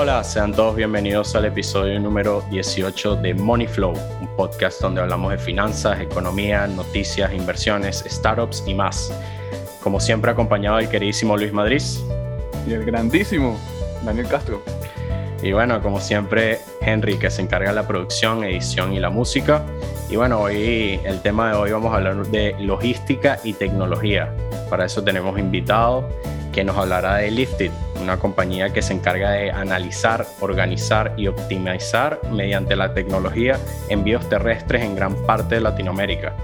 Hola, sean todos bienvenidos al episodio número 18 de Money Flow, un podcast donde hablamos de finanzas, economía, noticias, inversiones, startups y más. Como siempre acompañado del queridísimo Luis Madrid. Y el grandísimo Daniel Castro. Y bueno, como siempre, Henry, que se encarga de la producción, edición y la música. Y bueno, hoy el tema de hoy vamos a hablar de logística y tecnología. Para eso tenemos invitado que nos hablará de Lifted, una compañía que se encarga de analizar, organizar y optimizar mediante la tecnología envíos terrestres en gran parte de Latinoamérica.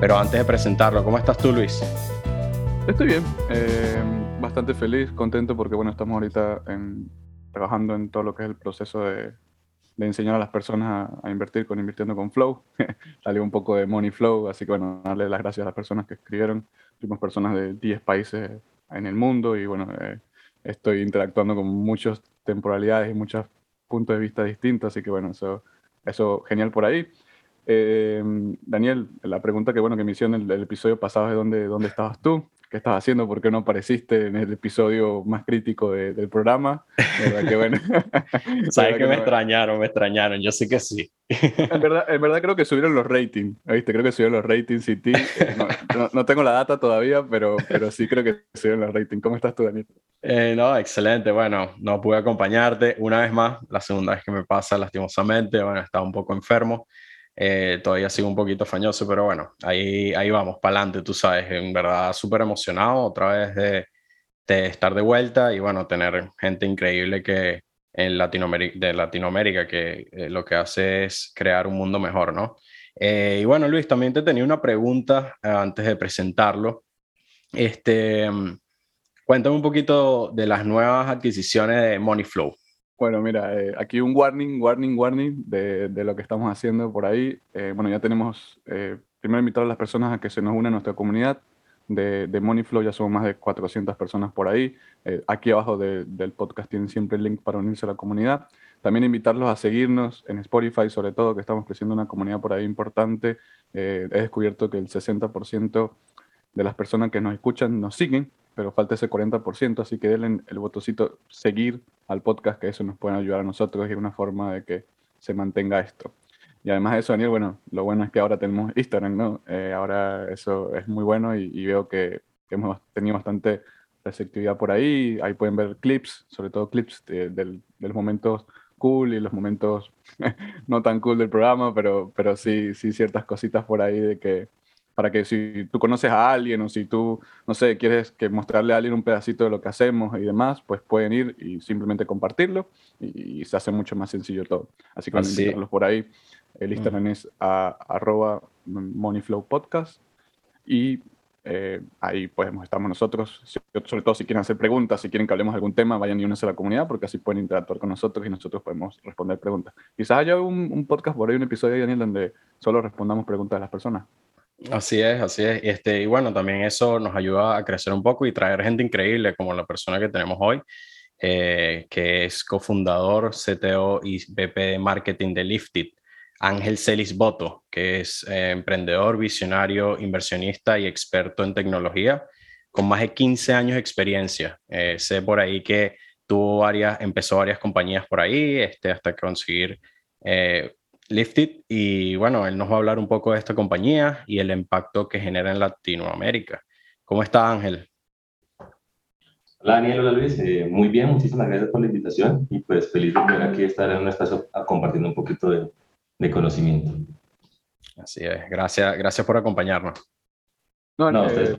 Pero antes de presentarlo, ¿cómo estás tú, Luis? Estoy bien, eh, bastante feliz, contento porque bueno, estamos ahorita trabajando en todo lo que es el proceso de, enseñar a las personas a, invertir con Invirtiendo con Flow. Salió un poco de Money Flow, así que bueno, darle las gracias a las personas que escribieron. Fuimos personas de 10 países en el mundo y bueno, eh, estoy interactuando con muchas temporalidades y muchos puntos de vista distintos, así que bueno, eso, eso genial por ahí. Eh, Daniel, la pregunta que bueno que me hicieron el, episodio pasado es dónde, dónde estabas tú, qué estabas haciendo, por qué no apareciste en el episodio más crítico del programa. Que, bueno, Sabes que, me extrañaron, me extrañaron, yo sé que sí. En verdad, en verdad creo que subieron los ratings, ¿viste? Creo que subieron los ratings y eh, no, no, tengo la data todavía, pero, pero sí creo que subieron los ratings. ¿Cómo estás tú, Daniel? Eh, no, excelente. Bueno, no pude acompañarte una vez más, la segunda vez que me pasa lastimosamente. Bueno, estaba un poco enfermo. Eh, todavía sigo un poquito fañoso, pero bueno, ahí, ahí vamos, para adelante, tú sabes, en verdad súper emocionado otra vez de, de, estar de vuelta y bueno, tener gente increíble que en Latinoamérica, de Latinoamérica que eh, lo que hace es crear un mundo mejor, ¿no? Eh, y bueno, Luis, también te tenía una pregunta antes de presentarlo. Este, mm, cuéntame un poquito de las nuevas adquisiciones de Moneyflow. Bueno, mira, eh, aquí un warning, warning, warning de, lo que estamos haciendo por ahí. Eh, bueno, ya tenemos, eh, primero invitar a las personas a que se nos unan a nuestra comunidad de, de Moneyflow, ya somos más de 400 personas por ahí. aquí abajo del podcast tienen siempre el link para unirse a la comunidad. También invitarlos a seguirnos en Spotify, sobre todo, que estamos creciendo una comunidad por ahí importante. he descubierto que el 60% de las personas que nos escuchan nos siguen pero falta ese 40%, así que denle el botoncito seguir al podcast, que eso nos puede ayudar a nosotros y es una forma de que se mantenga esto. Y además de eso, Daniel, bueno, lo bueno es que ahora tenemos Instagram, ¿no? Eh, ahora eso es muy bueno y, veo que, hemos tenido bastante receptividad por ahí. Ahí pueden ver clips, sobre todo clips de, de los momentos cool y los momentos no tan cool del programa, pero, pero sí, sí ciertas cositas por ahí de que para que si tú conoces a alguien o si tú, no sé, quieres que mostrarle a alguien un pedacito de lo que hacemos y demás, pues pueden ir y simplemente compartirlo y, se hace mucho más sencillo todo. Así que Así. por ahí. El mm. Instagram es a, arroba moneyflowpodcast y eh, ahí pues estamos nosotros. Sobre todo si quieren hacer preguntas, si quieren que hablemos de algún tema, vayan y únanse a la comunidad porque así pueden interactuar con nosotros y nosotros podemos responder preguntas. Quizás haya un, un podcast por ahí, un episodio, Daniel, donde solo respondamos preguntas de las personas. Así es, así es. Este, y bueno, también eso nos ayuda a crecer un poco y traer gente increíble como la persona que tenemos hoy, eh, que es cofundador, CTO y VP de marketing de Lifted, Ángel Celis Boto, que es eh, emprendedor, visionario, inversionista y experto en tecnología, con más de 15 años de experiencia. Eh, sé por ahí que tuvo varias, empezó varias compañías por ahí, este, hasta conseguir Lifted y bueno, él nos va a hablar un poco de esta compañía y el impacto que genera en Latinoamérica. ¿Cómo está Ángel? Hola Daniel, hola Luis, eh, muy bien, muchísimas gracias por la invitación y pues feliz de poder aquí estar en un espacio compartiendo un poquito de, de, conocimiento. Así es, gracias, gracias por acompañarnos. No, no, ustedes,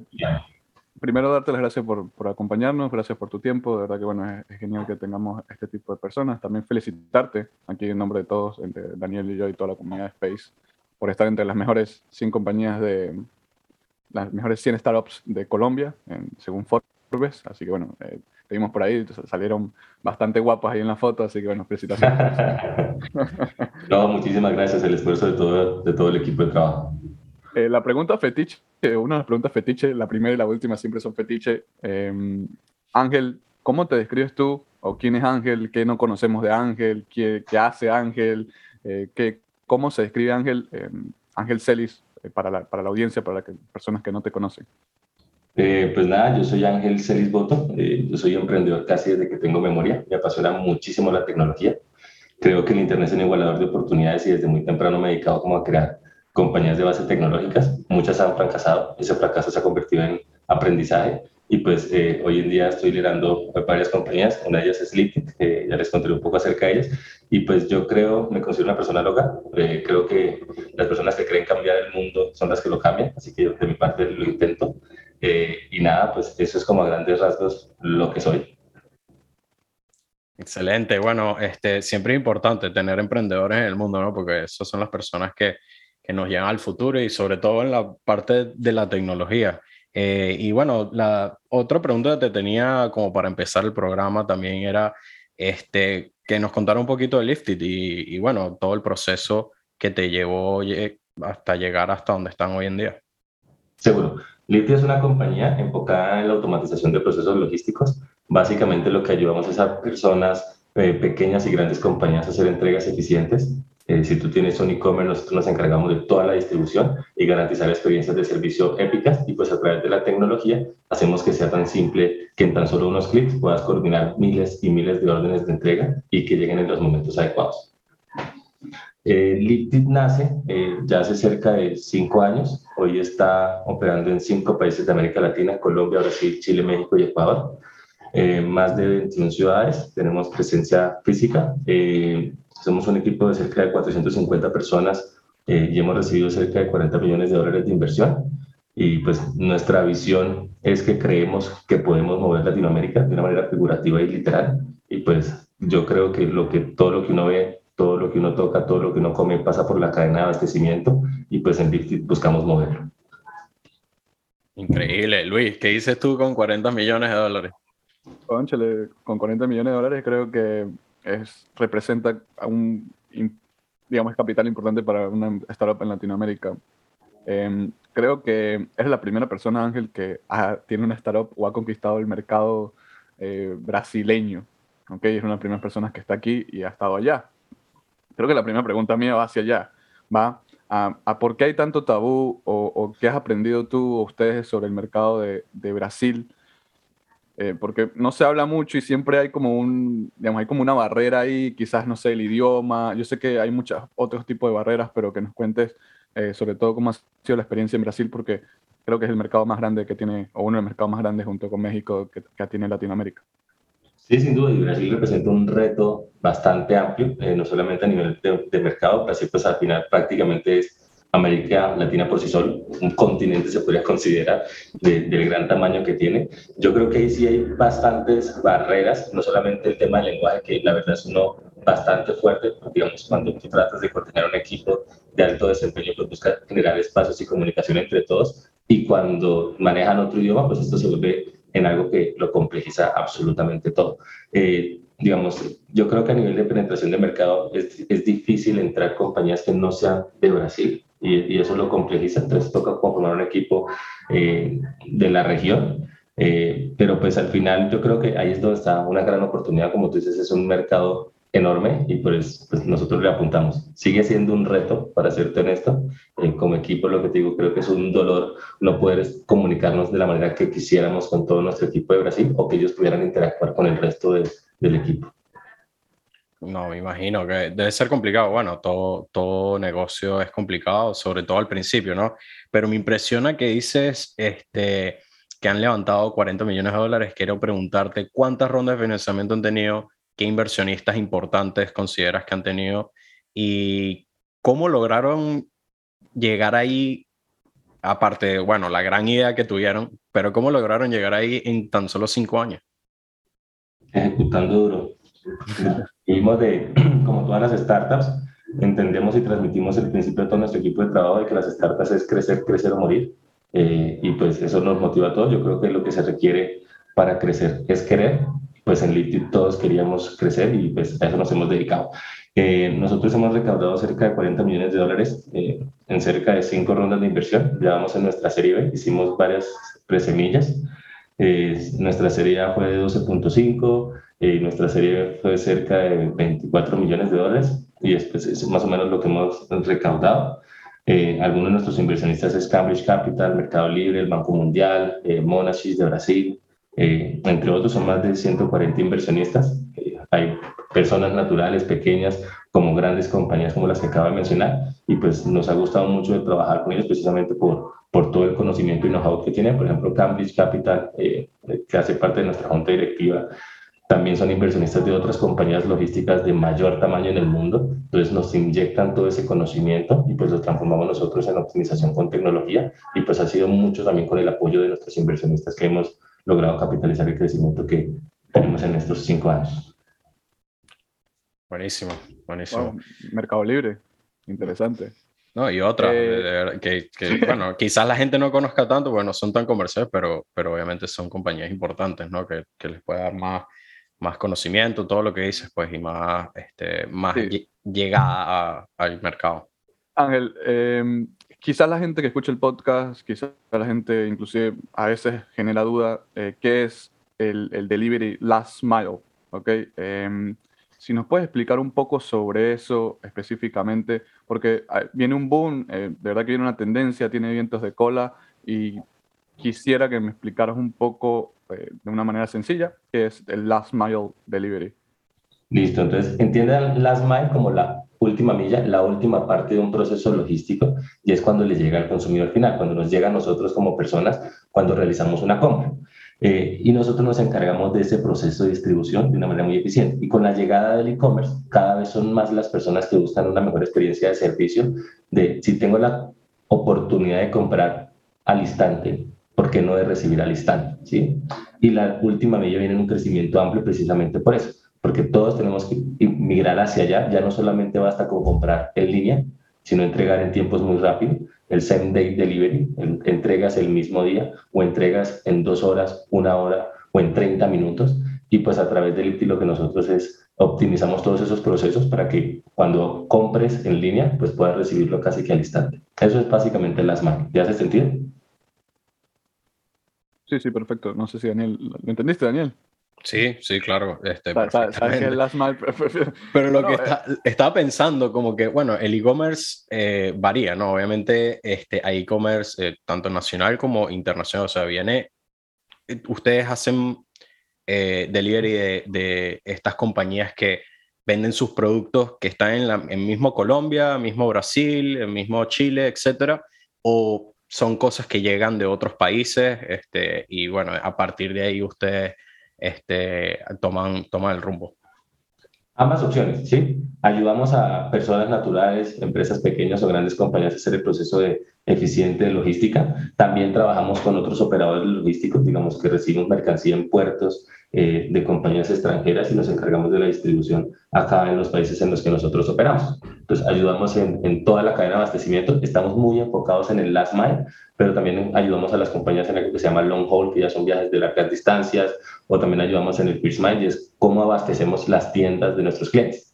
primero darte las gracias por, por, acompañarnos, gracias por tu tiempo, de verdad que bueno, es, genial que tengamos este tipo de personas. También felicitarte aquí en nombre de todos, entre Daniel y yo y toda la comunidad de Space, por estar entre las mejores 100 compañías de las mejores 100 startups de Colombia, en, según Forbes. Así que bueno, eh, te vimos por ahí, salieron bastante guapas ahí en la foto, así que bueno, felicitaciones. no, muchísimas gracias, el esfuerzo de todo, de todo el equipo de trabajo. Eh, la pregunta fetiche, una de las preguntas fetiche, la primera y la última siempre son fetiche. Em, Ángel, ¿cómo te describes tú? ¿O quién es Ángel? ¿Qué no conocemos de Ángel? ¿Qué, qué hace Ángel? Eh, ¿qué, ¿Cómo se describe Ángel? Em, Ángel Celis, eh, para, la, para la audiencia, para las personas que no te conocen. Eh, pues nada, yo soy Ángel Celis Boto, eh, yo soy emprendedor casi desde que tengo memoria, me apasiona muchísimo la tecnología. Creo que el Internet es un igualador de oportunidades y desde muy temprano me he dedicado como a crear compañías de base tecnológicas. Muchas han fracasado, ese fracaso se ha convertido en aprendizaje y pues eh, hoy en día estoy liderando varias compañías, una de ellas es Liquid, que ya les contaré un poco acerca de ellas, y pues yo creo, me considero una persona loca, eh, creo que las personas que creen cambiar el mundo son las que lo cambian, así que yo de mi parte lo intento, eh, y nada, pues eso es como a grandes rasgos lo que soy. Excelente, bueno, este, siempre es importante tener emprendedores en el mundo, ¿no? Porque esas son las personas que, que nos llevan al futuro y sobre todo en la parte de la tecnología. Eh, y bueno, la otra pregunta que te tenía como para empezar el programa también era este, que nos contara un poquito de Lifted y, bueno, todo el proceso que te llevó hasta llegar hasta donde están hoy en día. Seguro. Lifted es una compañía enfocada en la automatización de procesos logísticos. Básicamente lo que ayudamos es a personas eh, pequeñas y grandes compañías a hacer entregas eficientes eh, si tú tienes un e-commerce, nosotros nos encargamos de toda la distribución y garantizar experiencias de servicio épicas y pues a través de la tecnología hacemos que sea tan simple que en tan solo unos clics puedas coordinar miles y miles de órdenes de entrega y que lleguen en los momentos adecuados. Eh, nace eh, ya hace cerca de cinco años. Hoy está operando en cinco países de América Latina, Colombia, Brasil, Chile, México y Ecuador. Eh, más de 21 ciudades, tenemos presencia física. Eh, somos un equipo de cerca de 450 personas eh, y hemos recibido cerca de 40 millones de dólares de inversión. Y pues nuestra visión es que creemos que podemos mover Latinoamérica de una manera figurativa y literal. Y pues yo creo que, lo que todo lo que uno ve, todo lo que uno toca, todo lo que uno come pasa por la cadena de abastecimiento y pues en Bifty buscamos moverlo. Increíble. Luis, ¿qué dices tú con 40 millones de dólares? Conchale, con 40 millones de dólares creo que es, representa un, digamos, capital importante para una startup en Latinoamérica. Em, creo que es la primera persona, Ángel, que tiene una startup o ha conquistado el mercado eh, brasileño. ¿okay? Es una de las primeras personas que está aquí y ha estado allá. Creo que la primera pregunta mía va hacia allá. Va a, a por qué hay tanto tabú o, qué has aprendido tú o ustedes sobre el mercado de Brasil eh, porque no se habla mucho y siempre hay como un, digamos, hay como una barrera ahí, quizás, no sé, el idioma, yo sé que hay muchos otros tipos de barreras, pero que nos cuentes eh, sobre todo cómo ha sido la experiencia en Brasil, porque creo que es el mercado más grande que tiene, o uno de los mercados más grandes junto con México que, que tiene Latinoamérica. Sí, sin duda, y Brasil representa un reto bastante amplio, eh, no solamente a nivel de, de mercado, Brasil pues al final prácticamente es América Latina por sí solo, un continente se podría considerar del gran tamaño que tiene. Yo creo que ahí sí hay bastantes barreras, no solamente el tema del lenguaje, que la verdad es uno bastante fuerte, digamos, cuando tú tratas de coordinar un equipo de alto desempeño, pues busca generar espacios y comunicación entre todos, y cuando manejan otro idioma, pues esto se vuelve en algo que lo complejiza absolutamente todo. Eh, digamos, yo creo que a nivel de penetración de mercado es, es difícil entrar compañías que no sean de Brasil, y, eso lo complejiza, entonces toca conformar un equipo eh, de la región. Eh, pero pues al final yo creo que ahí es donde está una gran oportunidad, como tú dices, es un mercado enorme y pues, pues nosotros le apuntamos. Sigue siendo un reto, para serte honesto, eh, como equipo lo que te digo, creo que es un dolor no poder comunicarnos de la manera que quisiéramos con todo nuestro equipo de Brasil o que ellos pudieran interactuar con el resto de, del equipo. No, me imagino que debe ser complicado. Bueno, todo, todo negocio es complicado, sobre todo al principio, ¿no? Pero me impresiona que dices este, que han levantado 40 millones de dólares. Quiero preguntarte cuántas rondas de financiamiento han tenido, qué inversionistas importantes consideras que han tenido y cómo lograron llegar ahí, aparte, bueno, la gran idea que tuvieron, pero cómo lograron llegar ahí en tan solo cinco años. Ejecutando duro Vivimos de, como todas las startups, entendemos y transmitimos el principio de todo nuestro equipo de trabajo de que las startups es crecer, crecer o morir. Eh, y pues eso nos motiva a todos. Yo creo que lo que se requiere para crecer es querer. Pues en LinkedIn todos queríamos crecer y pues a eso nos hemos dedicado. Eh, nosotros hemos recaudado cerca de 40 millones de dólares eh, en cerca de cinco rondas de inversión. Llevamos en nuestra serie B, hicimos varias presemillas. nuestra serie A fue de 12.5, y nuestra serie fue cerca de 24 millones de dólares y es más o menos lo que hemos recaudado. Eh, algunos de nuestros inversionistas es Cambridge Capital, Mercado Libre, el Banco Mundial, eh, Monacis de Brasil, eh, entre otros son más de 140 inversionistas. hay personas naturales, pequeñas, como grandes compañías como las que acabo de mencionar, y pues nos ha gustado mucho trabajar con ellos precisamente por, por todo el conocimiento y know-how que tienen. Por ejemplo, Cambridge Capital, que hace parte de nuestra junta directiva, también son inversionistas de otras compañías logísticas de mayor tamaño en el mundo, entonces nos inyectan todo ese conocimiento y pues lo transformamos nosotros en optimización con tecnología y pues ha sido mucho también con el apoyo de nuestros inversionistas que hemos logrado capitalizar el crecimiento que tenemos en estos cinco años. Buenísimo, buenísimo. Mercado Libre, interesante. No, y otra, eh, que, que, bueno, quizás la gente no conozca tanto, bueno, son tan comerciales, pero, pero obviamente son compañías importantes, ¿no? Que, que les puede dar más, más conocimiento, todo lo que dices, pues, y más, este, más llegada al mercado. Ángel, eh, quizás la gente que escucha el podcast, quizás la gente inclusive a veces genera duda, eh, ¿qué es el, el, delivery last mile? ¿ok? Eh, si nos puedes explicar un poco sobre eso específicamente, porque ah, viene un boom, eh, de verdad que viene una tendencia, tiene vientos de cola y quisiera que me explicaras un poco eh, de una manera sencilla, que es el last mile delivery. Listo, entonces entiendan last mile como la última milla, la última parte de un proceso logístico y es cuando le llega al consumidor final, cuando nos llega a nosotros como personas, cuando realizamos una compra. Eh, y nosotros nos encargamos de ese proceso de distribución de una manera muy eficiente. Y con la llegada del e-commerce, cada vez son más las personas que buscan una mejor experiencia de servicio, de si tengo la oportunidad de comprar al instante, ¿por qué no de recibir al instante? ¿sí? Y la última milla viene en un crecimiento amplio precisamente por eso, porque todos tenemos que migrar hacia allá, ya no solamente basta con comprar en línea, sino entregar en tiempos muy rápidos, el same day delivery, entregas el mismo día o entregas en dos horas, una hora o en 30 minutos, y pues a través del IPTI lo que nosotros es optimizamos todos esos procesos para que cuando compres en línea, pues puedas recibirlo casi que al instante. Eso es básicamente las manos. ¿Ya hace sentido? Sí, sí, perfecto. No sé si Daniel, ¿lo entendiste, Daniel? Sí, sí, claro. Este, Pero lo que eh, estaba pensando, como que, bueno, el e-commerce eh, varía, ¿no? Obviamente este, hay e-commerce eh, tanto nacional como internacional. O sea, viene, ustedes hacen delivery de, de, estas compañías que venden sus productos que están en, la, en mismo Colombia, mismo Brasil, mismo Chile, etcétera, o son cosas que llegan de otros países, este, y bueno, a partir de ahí ustedes este, toman, toman el rumbo. Ambas opciones, ¿sí? Ayudamos a personas naturales, empresas pequeñas o grandes compañías a hacer el proceso de eficiente logística. También trabajamos con otros operadores logísticos, digamos que recibimos mercancía en puertos eh, de compañías extranjeras y nos encargamos de la distribución acá en los países en los que nosotros operamos. Entonces, ayudamos en, en toda la cadena de abastecimiento. Estamos muy enfocados en el last mile, pero también ayudamos a las compañías en algo que se llama long haul, que ya son viajes de largas distancias, o también ayudamos en el first mile, y es cómo abastecemos las tiendas de nuestros clientes.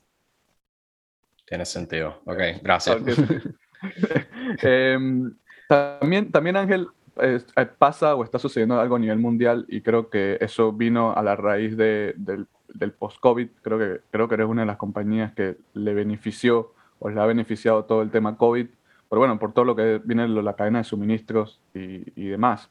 Tiene sentido. Ok, gracias. Em, también, también, Ángel, eh, pasa o está sucediendo algo a nivel mundial y creo que eso vino a la raíz de, del, del post-COVID. Creo que, creo que eres una de las compañías que le benefició o le ha beneficiado todo el tema COVID, pero bueno, por todo lo que viene la cadena de suministros y, y demás.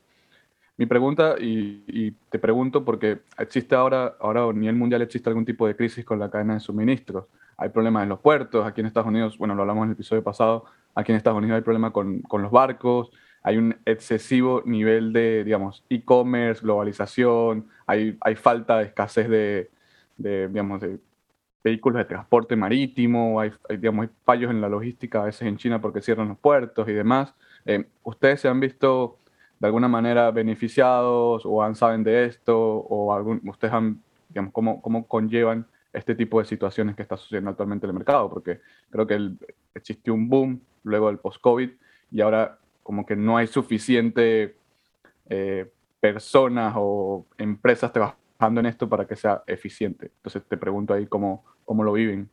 Mi pregunta, y, y, te pregunto porque existe ahora, ahora a nivel mundial existe algún tipo de crisis con la cadena de suministros. Hay problemas en los puertos, aquí en Estados Unidos, bueno, lo hablamos en el episodio pasado, aquí en Estados Unidos hay problemas con, con los barcos, hay un excesivo nivel de, digamos, e-commerce, globalización, hay, hay falta de escasez de, digamos, de vehículos de transporte marítimo, hay, digamos, fallos en la logística a veces en China porque cierran los puertos y demás. Eh, ¿Ustedes se han visto de alguna manera beneficiados o han, saben de esto o algún, ustedes han, digamos, cómo, cómo conllevan este tipo de situaciones que está sucediendo actualmente en el mercado? Porque creo que existió un boom luego del post-COVID y ahora como que no hay suficiente eh, personas o empresas trabajando en esto para que sea eficiente. Entonces te pregunto ahí cómo, cómo lo viven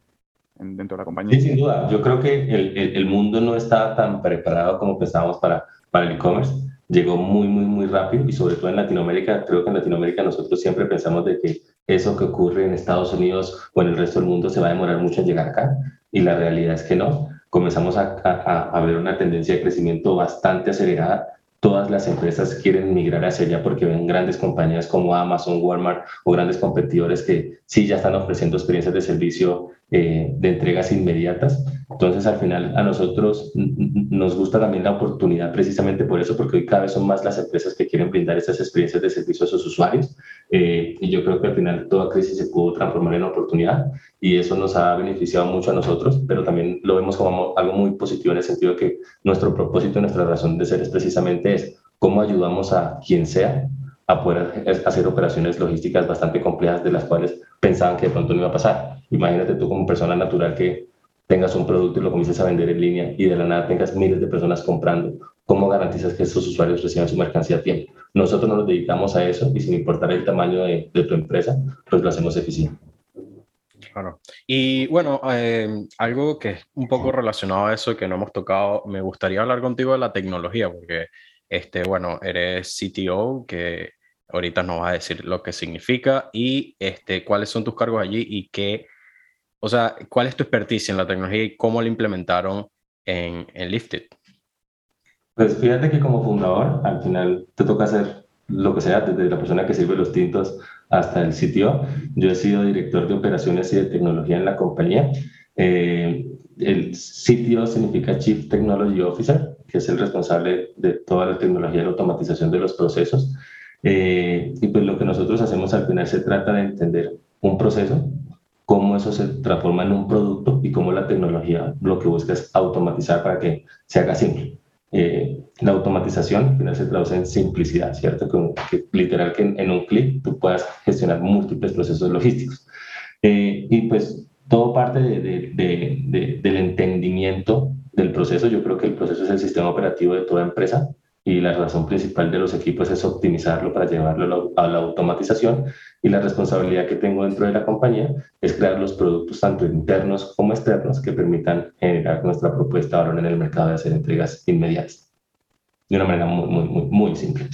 dentro de la compañía. Sí, sin duda. Yo creo que el, el, mundo no estaba tan preparado como pensábamos para, para el e-commerce. Llegó muy, muy, muy rápido y sobre todo en Latinoamérica. Creo que en Latinoamérica nosotros siempre pensamos de que eso que ocurre en Estados Unidos o en el resto del mundo se va a demorar mucho en llegar acá y la realidad es que no. Comenzamos a, a, a ver una tendencia de crecimiento bastante acelerada. Todas las empresas quieren migrar hacia allá porque ven grandes compañías como Amazon, Walmart o grandes competidores que sí ya están ofreciendo experiencias de servicio eh, de entregas inmediatas. Entonces, al final, a nosotros nos gusta también la oportunidad precisamente por eso, porque hoy cada vez son más las empresas que quieren brindar estas experiencias de servicio a sus usuarios. Eh, y yo creo que al final toda crisis se pudo transformar en oportunidad y eso nos ha beneficiado mucho a nosotros, pero también lo vemos como algo muy positivo en el sentido de que nuestro propósito, nuestra razón de ser es precisamente es cómo ayudamos a quien sea a poder hacer operaciones logísticas bastante complejas de las cuales pensaban que de pronto no iba a pasar. Imagínate tú como persona natural que tengas un producto y lo comiences a vender en línea y de la nada tengas miles de personas comprando. ¿Cómo garantizas que esos usuarios reciban su mercancía a tiempo? Nosotros nos dedicamos a eso y sin importar el tamaño de, tu empresa, pues lo hacemos eficiente. Claro. Y bueno, eh, algo que es un poco relacionado a eso que no hemos tocado, me gustaría hablar contigo de la tecnología, porque, este, bueno, eres CTO, que ahorita nos vas a decir lo que significa y este, cuáles son tus cargos allí y qué, o sea, cuál es tu experticia en la tecnología y cómo la implementaron en, en Lifted. Pues fíjate que como fundador, al final te toca hacer lo que sea, desde la persona que sirve los tintos hasta el sitio. Yo he sido director de operaciones y de tecnología en la compañía. Eh, el sitio significa Chief Technology Officer, que es el responsable de toda la tecnología y la automatización de los procesos. Eh, y pues lo que nosotros hacemos al final se trata de entender un proceso, cómo eso se transforma en un producto y cómo la tecnología lo que busca es automatizar para que se haga simple. Eh, la automatización al final se traduce en simplicidad, ¿cierto? Que, literal que en, un clic tú puedas gestionar múltiples procesos logísticos. Eh, y pues todo parte de, de, del entendimiento del proceso. Yo creo que el proceso es el sistema operativo de toda empresa y la razón principal de los equipos es optimizarlo para llevarlo a la automatización y la responsabilidad que tengo dentro de la compañía es crear los productos tanto internos como externos que permitan generar nuestra propuesta de valor en el mercado de hacer entregas inmediatas de una manera muy, muy, muy, muy simple.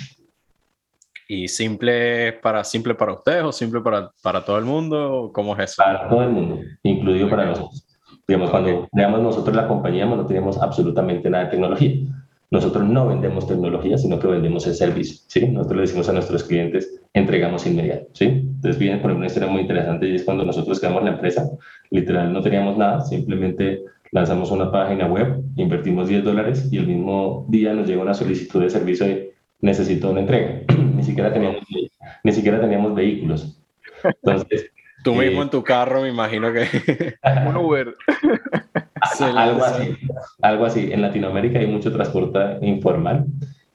¿Y simple para, simple para ustedes o simple para, para todo el mundo? ¿Cómo es eso? Para todo el mundo, incluido para nosotros. Digamos, cuando creamos nosotros la compañía, no teníamos absolutamente nada de tecnología nosotros no vendemos tecnología, sino que vendemos el servicio, ¿sí? Nosotros le decimos a nuestros clientes, entregamos inmediato, ¿sí? Entonces viene por una historia muy interesante y es cuando nosotros creamos la empresa, literal no teníamos nada, simplemente lanzamos una página web, invertimos 10 dólares y el mismo día nos llega una solicitud de servicio de necesito una entrega. ni, siquiera teníamos, ni siquiera teníamos vehículos. Entonces... Tú mismo eh, en tu carro, me imagino que... un Uber. algo así, algo así. En Latinoamérica hay mucho transporte informal.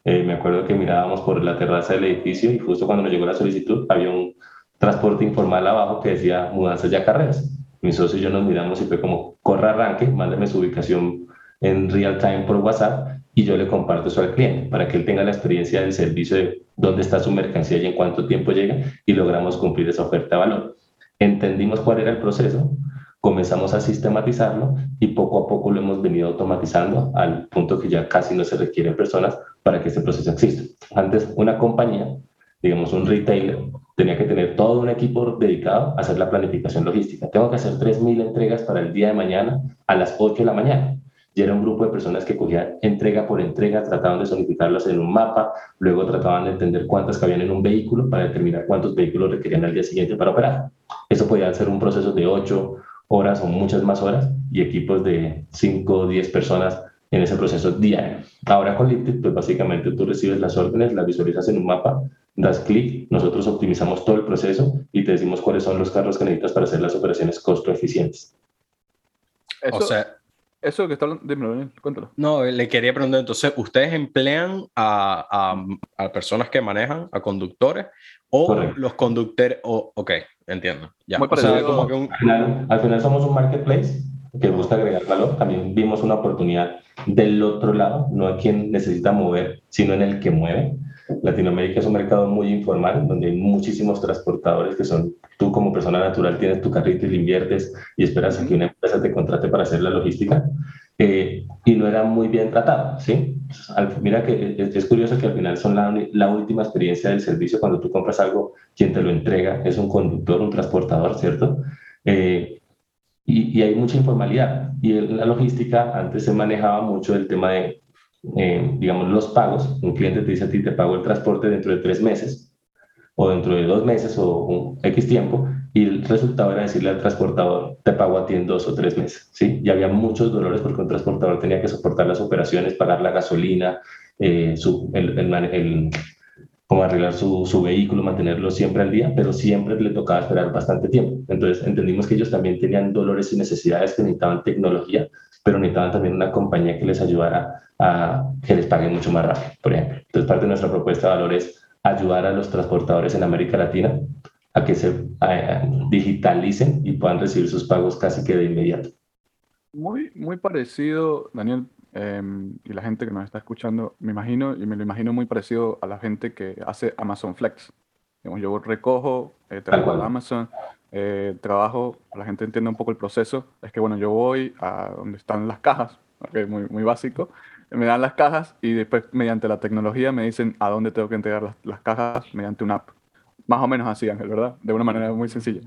Eh, me acuerdo que mirábamos por la terraza del edificio y justo cuando nos llegó la solicitud había un transporte informal abajo que decía mudanzas ya carreras. Mi socio y yo nos miramos y fue como, corra arranque, mándame su ubicación en real time por WhatsApp y yo le comparto eso al cliente para que él tenga la experiencia del servicio de dónde está su mercancía y en cuánto tiempo llega y logramos cumplir esa oferta de valor. Entendimos cuál era el proceso, comenzamos a sistematizarlo y poco a poco lo hemos venido automatizando al punto que ya casi no se requieren personas para que este proceso exista. Antes, una compañía, digamos un retailer, tenía que tener todo un equipo dedicado a hacer la planificación logística. Tengo que hacer 3.000 entregas para el día de mañana a las 8 de la mañana. Y era un grupo de personas que cogían entrega por entrega, trataban de zonificarlas en un mapa, luego trataban de entender cuántas cabían en un vehículo para determinar cuántos vehículos requerían al día siguiente para operar. Eso podía ser un proceso de 8 horas o muchas más horas y equipos de 5 o 10 personas en ese proceso diario. Ahora con Lifted, pues básicamente tú recibes las órdenes, las visualizas en un mapa, das clic, nosotros optimizamos todo el proceso y te decimos cuáles son los carros que necesitas para hacer las operaciones costo eficientes. o sea, eso que está hablando, cuéntalo. No, le quería preguntar, entonces, ¿ustedes emplean a, a, a personas que manejan, a conductores, o los conductores, o, ok, entiendo. Ya. Muy como que un... al, final, somos un marketplace que busca agregar valor. También vimos una oportunidad del otro lado, no a quien necesita mover, sino en el que mueve. Latinoamérica es un mercado muy informal, donde hay muchísimos transportadores que son, tú como persona natural tienes tu carrito y le inviertes y esperas a que una empresa te contrate para hacer la logística. Eh, y no era muy bien tratado, ¿sí? mira que es, curioso que al final son la, la, última experiencia del servicio cuando tú compras algo, quien te lo entrega es un conductor, un transportador, ¿cierto? Eh, y, hay mucha informalidad. Y en la logística antes se manejaba mucho el tema de, eh, digamos, los pagos. Un cliente te dice a ti, te pago el transporte dentro de tres meses o dentro de dos meses o un X tiempo y el resultado era decirle al transportador, te pago a ti en dos o tres meses, ¿sí? Y había muchos dolores porque un transportador tenía que soportar las operaciones, pagar la gasolina, eh, su, el, el, el, como arreglar su, su, vehículo, mantenerlo siempre al día, pero siempre le tocaba esperar bastante tiempo. Entonces entendimos que ellos también tenían dolores y necesidades que necesitaban tecnología, pero necesitaban también una compañía que les ayudara a que les paguen mucho más rápido, por ejemplo. Entonces parte de nuestra propuesta de valor es ayudar a los transportadores en América Latina a que se digitalicen y puedan recibir sus pagos casi que de inmediato. Muy, muy parecido, Daniel, em, y la gente que nos está escuchando, me imagino, y me lo imagino muy parecido a la gente que hace Amazon Flex. yo recojo, eh, trabajo en Amazon, eh, trabajo, la gente entiende un poco el proceso, es que bueno, yo voy a donde están las cajas, okay, muy, muy básico, me dan las cajas y después mediante la tecnología me dicen a dónde tengo que entregar las, las cajas mediante una app. Más o menos así, Ángel, ¿verdad? De una manera muy sencilla.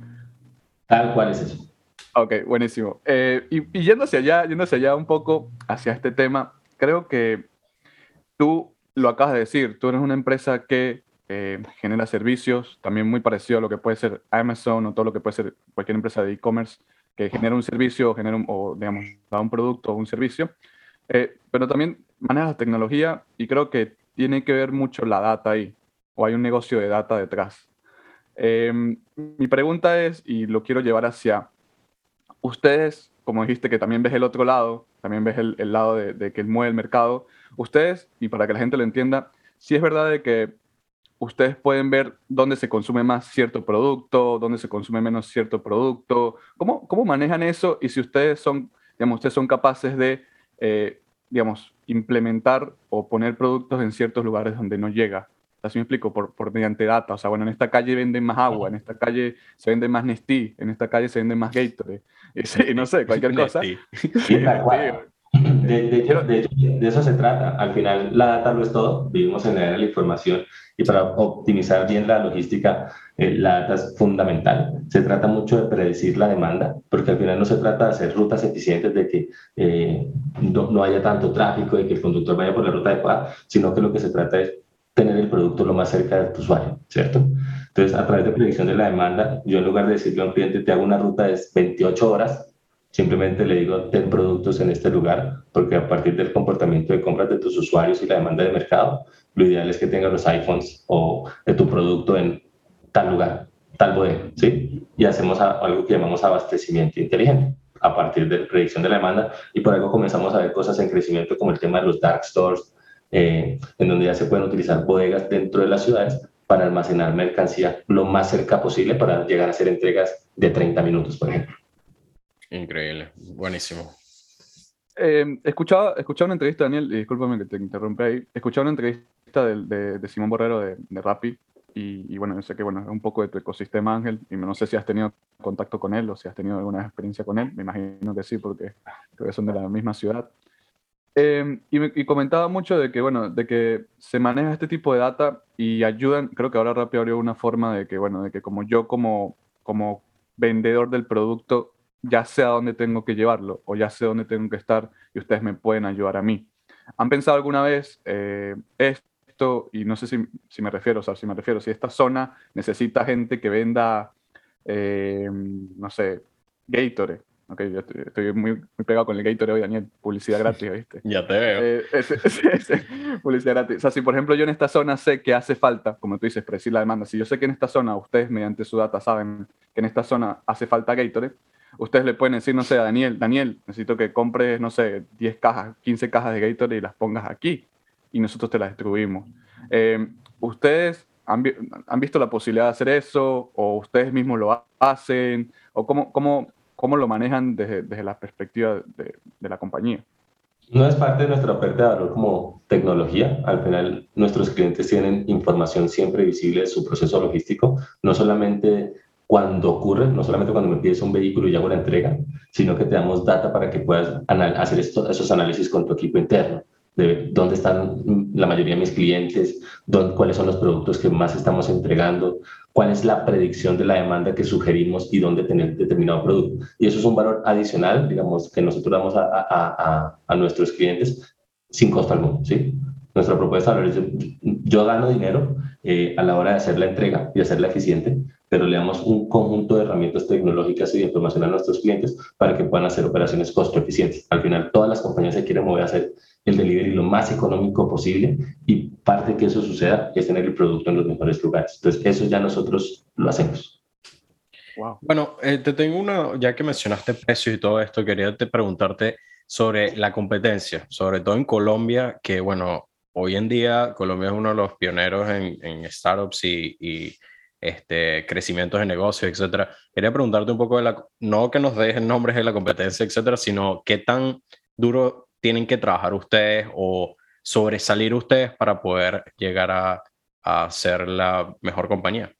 Tal cual es eso. Ok, buenísimo. Eh, y, y, yendo hacia allá, yendo hacia allá un poco, hacia este tema, creo que tú lo acabas de decir, tú eres una empresa que eh, genera servicios, también muy parecido a lo que puede ser Amazon o todo lo que puede ser cualquier empresa de e-commerce, que genera un servicio genera o, digamos, da un producto o un servicio, eh, pero también maneja la tecnología y creo que tiene que ver mucho la data ahí, o hay un negocio de data detrás. Em, mi pregunta es, y lo quiero llevar hacia ustedes, como dijiste que también ves el otro lado, también ves el, lado de, que mueve el mercado, ustedes, y para que la gente lo entienda, si es verdad de que ustedes pueden ver dónde se consume más cierto producto, dónde se consume menos cierto producto, ¿cómo, cómo manejan eso? Y si ustedes son, digamos, ustedes son capaces de, eh, digamos, implementar o poner productos en ciertos lugares donde no llega Así me explico, por, por mediante data. O sea, bueno, en esta calle venden más agua, en esta calle se vende más Nestí, en esta calle se vende más Gatorade. Y, no sé, cualquier cosa. De, de, hecho, de, de, eso se trata. Al final, la data lo es todo. Vivimos en la era de la información y para optimizar bien la logística, eh, la data es fundamental. Se trata mucho de predecir la demanda, porque al final no se trata de hacer rutas eficientes, de que eh, no, no, haya tanto tráfico, de que el conductor vaya por la ruta adecuada, sino que lo que se trata es tener el producto lo más cerca de tu usuario, ¿cierto? Entonces, a través de predicción de la demanda, yo en lugar de decirle a un cliente, te hago una ruta de 28 horas, simplemente le digo, ten productos en este lugar, porque a partir del comportamiento de compras de tus usuarios y la demanda de mercado, lo ideal es que tengas los iPhones o de tu producto en tal lugar, tal bodega, ¿sí? Y hacemos algo que llamamos abastecimiento inteligente a partir de predicción de la demanda y por algo comenzamos a ver cosas en crecimiento como el tema de los dark stores, eh, en donde ya se pueden utilizar bodegas dentro de las ciudades para almacenar mercancía lo más cerca posible para llegar a hacer entregas de 30 minutos, por ejemplo. Increíble, buenísimo. Eh, escuchaba, escuchaba una entrevista, Daniel, y discúlpame que te interrumpa ahí, escuchaba una entrevista de, de, Simón Borrero de, de Rappi, y, y, bueno, yo sé que bueno, es un poco de tu ecosistema, Ángel, y no sé si has tenido contacto con él o si has tenido alguna experiencia con él, me imagino que sí, porque creo que son de la misma ciudad. Em, y, comentaba mucho de que, bueno, de que se maneja este tipo de data y ayudan, creo que ahora Rappi abrió una forma de que, bueno, de que como yo como, como vendedor del producto ya sé a dónde tengo que llevarlo o ya sé dónde tengo que estar y ustedes me pueden ayudar a mí. ¿Han pensado alguna vez eh, esto? Y no sé si, si, me refiero, o sea, si me refiero, si esta zona necesita gente que venda, eh, no sé, Gatorade Ok, yo estoy, muy, muy, pegado con el Gatorade hoy, Daniel. Publicidad gratis, ¿viste? ya te veo. Eh, publicidad gratis. O sea, si por ejemplo yo en esta zona sé que hace falta, como tú dices, predecir la demanda, si yo sé que en esta zona, ustedes mediante su data saben que en esta zona hace falta Gatorade, ustedes le pueden decir, no sé, a Daniel, Daniel, necesito que compres, no sé, 10 cajas, 15 cajas de Gatorade y las pongas aquí. Y nosotros te las distribuimos. Eh, ¿Ustedes han, han, visto la posibilidad de hacer eso? ¿O ustedes mismos lo hacen? ¿O cómo, cómo, ¿Cómo lo manejan desde, desde la perspectiva de, de, la compañía? No es parte de nuestra oferta de valor como tecnología. Al final, nuestros clientes tienen información siempre visible de su proceso logístico, no solamente cuando ocurre, no solamente cuando me pides un vehículo y hago la entrega, sino que te damos data para que puedas hacer esos análisis con tu equipo interno. De dónde están la mayoría de mis clientes, cuáles son los productos que más estamos entregando, cuál es la predicción de la demanda que sugerimos y dónde tener determinado producto. Y eso es un valor adicional, digamos, que nosotros damos a, a, a, nuestros clientes sin costo alguno, ¿sí? Nuestra propuesta es, yo gano dinero eh, a la hora de hacer la entrega y hacerla eficiente, pero le damos un conjunto de herramientas tecnológicas y de información a nuestros clientes para que puedan hacer operaciones costo eficientes. Al final, todas las compañías se quieren mover a hacer el delivery lo más económico posible y parte que eso suceda es tener el producto en los mejores lugares. Entonces, eso ya nosotros lo hacemos. Wow. Bueno, eh, te tengo una, ya que mencionaste precios y todo esto, quería te preguntarte sobre la competencia, sobre todo en Colombia, que bueno, hoy en día Colombia es uno de los pioneros en, en startups y, y este, crecimientos de negocios, etcétera. Quería preguntarte un poco de la, no que nos dejen nombres de la competencia, etcétera, sino qué tan duro tienen que trabajar ustedes o sobresalir ustedes para poder llegar a, a ser la mejor compañía?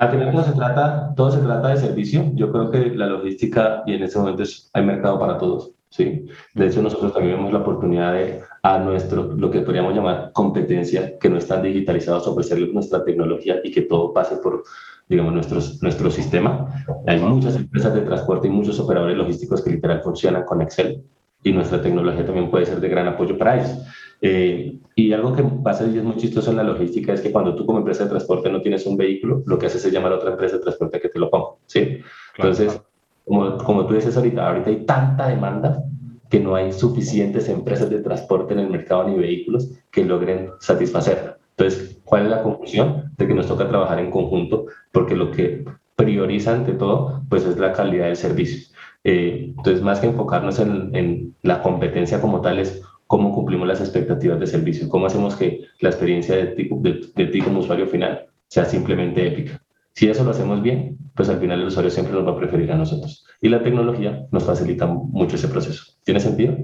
Al final todo se, trata, todo se trata de servicio. Yo creo que la logística y en ese momento hay mercado para todos. ¿sí? De hecho, nosotros también vemos la oportunidad de a nuestro, lo que podríamos llamar competencia, que no están digitalizados, ofrecerles nuestra tecnología y que todo pase por, digamos, nuestros, nuestro sistema. Hay muchas empresas de transporte y muchos operadores logísticos que literal funcionan con Excel y nuestra tecnología también puede ser de gran apoyo para ellos. Eh, y algo que pasa y es muy chistoso en la logística es que cuando tú como empresa de transporte no tienes un vehículo, lo que haces es llamar a otra empresa de transporte que te lo ponga, ¿sí? Entonces, Como, como tú dices ahorita, ahorita hay tanta demanda que no hay suficientes empresas de transporte en el mercado ni vehículos que logren satisfacerla. Entonces, ¿cuál es la conclusión? De que nos toca trabajar en conjunto porque lo que prioriza ante todo, pues es la calidad del servicio. Eh, entonces, más que enfocarnos en, en, la competencia como tal, es cómo cumplimos las expectativas de servicio, cómo hacemos que la experiencia de ti, de, ti como usuario final sea simplemente épica. Si eso lo hacemos bien, pues al final el usuario siempre nos va a preferir a nosotros. Y la tecnología nos facilita mucho ese proceso. ¿Tiene sentido?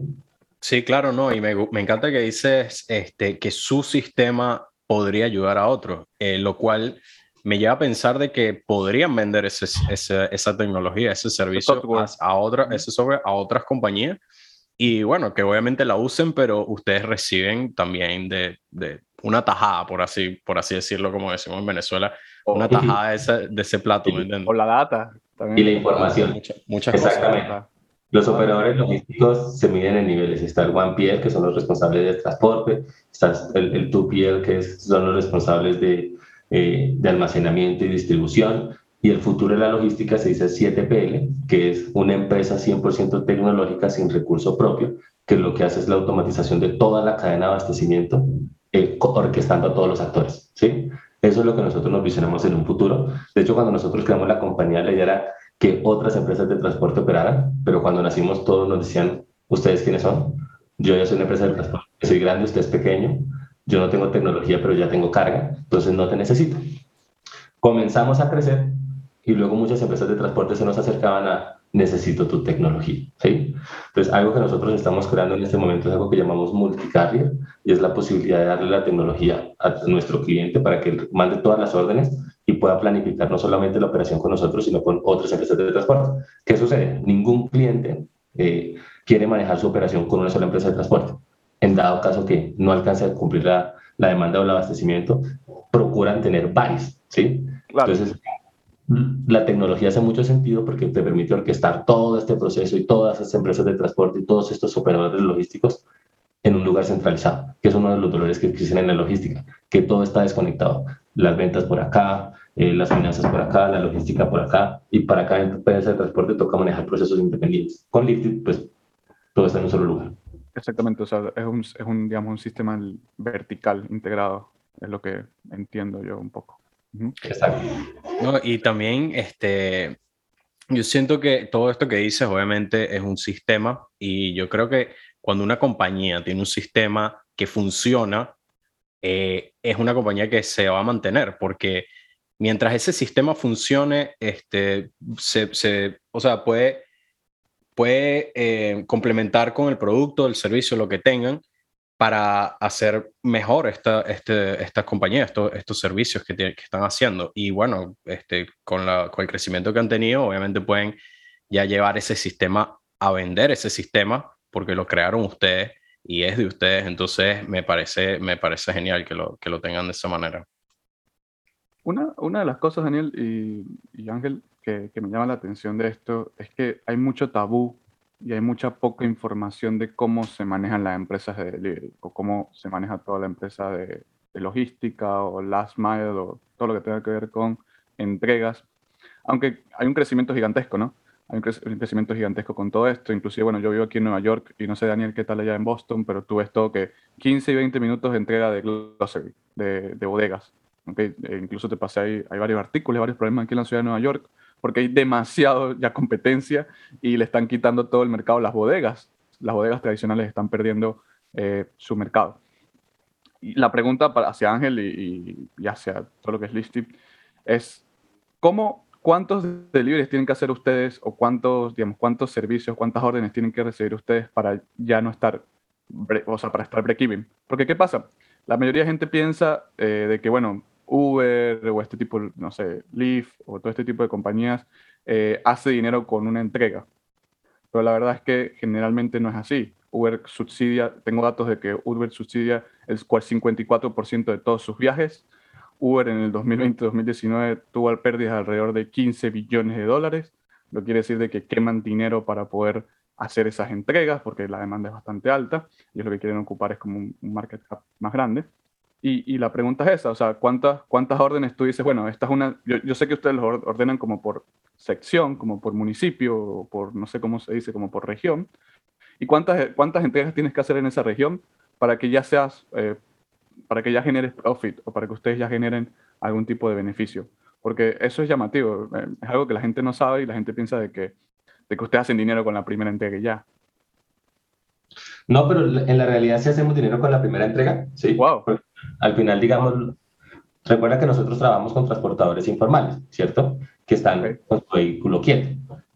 Sí, claro, no. Y me, me encanta que dices este, que su sistema podría ayudar a otros, eh, lo cual me lleva a pensar de que podrían vender ese, esa tecnología, ese servicio a, otra, ese software a otras compañías y bueno, que obviamente la usen, pero ustedes reciben también de, de una tajada, por así, por así decirlo, como decimos en Venezuela, una tajada de ese, de ese plato, ¿me entiendes? O la data. También. Y la información. muchas Exactamente. Los operadores logísticos se miden en niveles. Está el 1PL, que son los responsables del transporte, está el, el 2PL, que son los responsables de eh, de almacenamiento y distribución. Y el futuro de la logística se dice 7PL, que es una empresa 100% tecnológica sin recurso propio, que lo que hace es la automatización de toda la cadena de abastecimiento, eh, orquestando a todos los actores. ¿sí? Eso es lo que nosotros nos visionamos en un futuro. De hecho, cuando nosotros creamos la compañía, la idea era que otras empresas de transporte operaran, pero cuando nacimos todos nos decían, ¿ustedes quiénes son? Yo ya soy una empresa de transporte, soy grande, usted es pequeño, yo no tengo tecnología, pero ya tengo carga, entonces no te necesito. Comenzamos a crecer y luego muchas empresas de transporte se nos acercaban a necesito tu tecnología. ¿sí? Entonces, algo que nosotros estamos creando en este momento es algo que llamamos multicarrier y es la posibilidad de darle la tecnología a nuestro cliente para que mande todas las órdenes y pueda planificar no solamente la operación con nosotros, sino con otras empresas de transporte. ¿Qué sucede? Ningún cliente eh, quiere manejar su operación con una sola empresa de transporte en dado caso que no alcance a cumplir la, la demanda o el abastecimiento, procuran tener varios, ¿sí? Entonces, la tecnología hace mucho sentido porque te permite orquestar todo este proceso y todas estas empresas de transporte y todos estos operadores logísticos en un lugar centralizado, que es uno de los dolores que existen en la logística, que todo está desconectado. Las ventas por acá, eh, las finanzas por acá, la logística por acá, y para cada empresa de transporte toca manejar procesos independientes. Con Lifted, pues todo está en un solo lugar. Exactamente, o sea, es un, es un, digamos, un sistema vertical integrado, es lo que entiendo yo un poco. Exacto. No, y también, este, yo siento que todo esto que dices, obviamente, es un sistema, y yo creo que cuando una compañía tiene un sistema que funciona, eh, es una compañía que se va a mantener, porque mientras ese sistema funcione, este, se, se o sea, puede puede eh, complementar con el producto, el servicio, lo que tengan para hacer mejor esta, este, estas compañías, estos, estos servicios que, están haciendo. Y bueno, este, con, la, con el crecimiento que han tenido, obviamente pueden ya llevar ese sistema a vender ese sistema porque lo crearon ustedes y es de ustedes, entonces me parece, me parece genial que lo, que lo tengan de esa manera. Una, una de las cosas, Daniel y Ángel, que, que, me llama la atención de esto es que hay mucho tabú y hay mucha poca información de cómo se manejan las empresas de delivery o cómo se maneja toda la empresa de, de logística o last mile o todo lo que tenga que ver con entregas. Aunque hay un crecimiento gigantesco, ¿no? hay un, crecimiento gigantesco con todo esto. Inclusive, bueno, yo vivo aquí en Nueva York y no sé, Daniel, qué tal allá en Boston, pero tú ves todo que 15 y 20 minutos de entrega de glossary, de, de bodegas. ¿okay? E incluso te pasé ahí, hay varios artículos, varios problemas aquí en la ciudad de Nueva York, porque hay demasiado ya competencia y le están quitando todo el mercado las bodegas. Las bodegas tradicionales están perdiendo eh, su mercado. Y la pregunta para, hacia Ángel y, hacia todo lo que es Listy es, ¿cómo ¿cuántos deliveries tienen que hacer ustedes o cuántos, digamos, cuántos servicios, cuántas órdenes tienen que recibir ustedes para ya no estar, o sea, para estar break-even? Porque, ¿qué pasa? La mayoría de gente piensa eh, de que, bueno, Uber o este tipo, no sé, Lyft o todo este tipo de compañías eh, hace dinero con una entrega. Pero la verdad es que generalmente no es así. Uber subsidia, tengo datos de que Uber subsidia el 54% de todos sus viajes, Uber en el 2020-2019 tuvo pérdidas de alrededor de 15 billones de dólares, lo quiere decir de que queman dinero para poder hacer esas entregas porque la demanda es bastante alta y lo que quieren ocupar es como un, market cap más grande. Y, y, la pregunta es esa, o sea, ¿cuántas, cuántas órdenes tú dices? Bueno, esta es una, yo, yo sé que ustedes lo ordenan como por sección, como por municipio, o por, no sé cómo se dice, como por región. ¿Y cuántas, cuántas entregas tienes que hacer en esa región para que ya seas eh, para que ya generes profit o para que ustedes ya generen algún tipo de beneficio. Porque eso es llamativo, eh, es algo que la gente no sabe y la gente piensa de que, de que ustedes hacen dinero con la primera entrega y ya. No, pero en la realidad sí hacemos dinero con la primera entrega, sí. Wow. Al final, digamos, recuerda que nosotros trabajamos con transportadores informales, ¿cierto? Que están con su vehículo quieto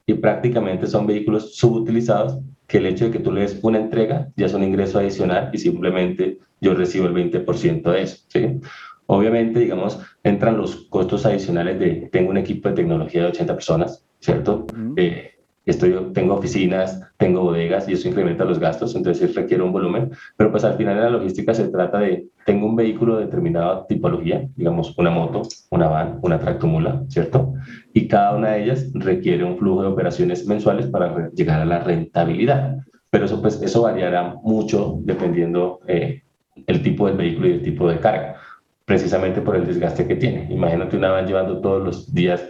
y prácticamente son vehículos subutilizados que el hecho de que tú le des una entrega ya es un ingreso adicional y simplemente yo recibo el 20% de eso. ¿sí? Obviamente, digamos, entran los costos adicionales de, tengo un equipo de tecnología de 80 personas, ¿cierto? eh, estoy, tengo oficinas, tengo bodegas y eso incrementa los gastos, entonces requiere un volumen, pero pues al final en la logística se trata de, tengo un vehículo de determinada tipología, digamos una moto, una van, una tractomula, ¿cierto? Y cada una de ellas requiere un flujo de operaciones mensuales para llegar a la rentabilidad, pero eso pues eso variará mucho dependiendo eh, el tipo del vehículo y el tipo de carga, precisamente por el desgaste que tiene. Imagínate una van llevando todos los días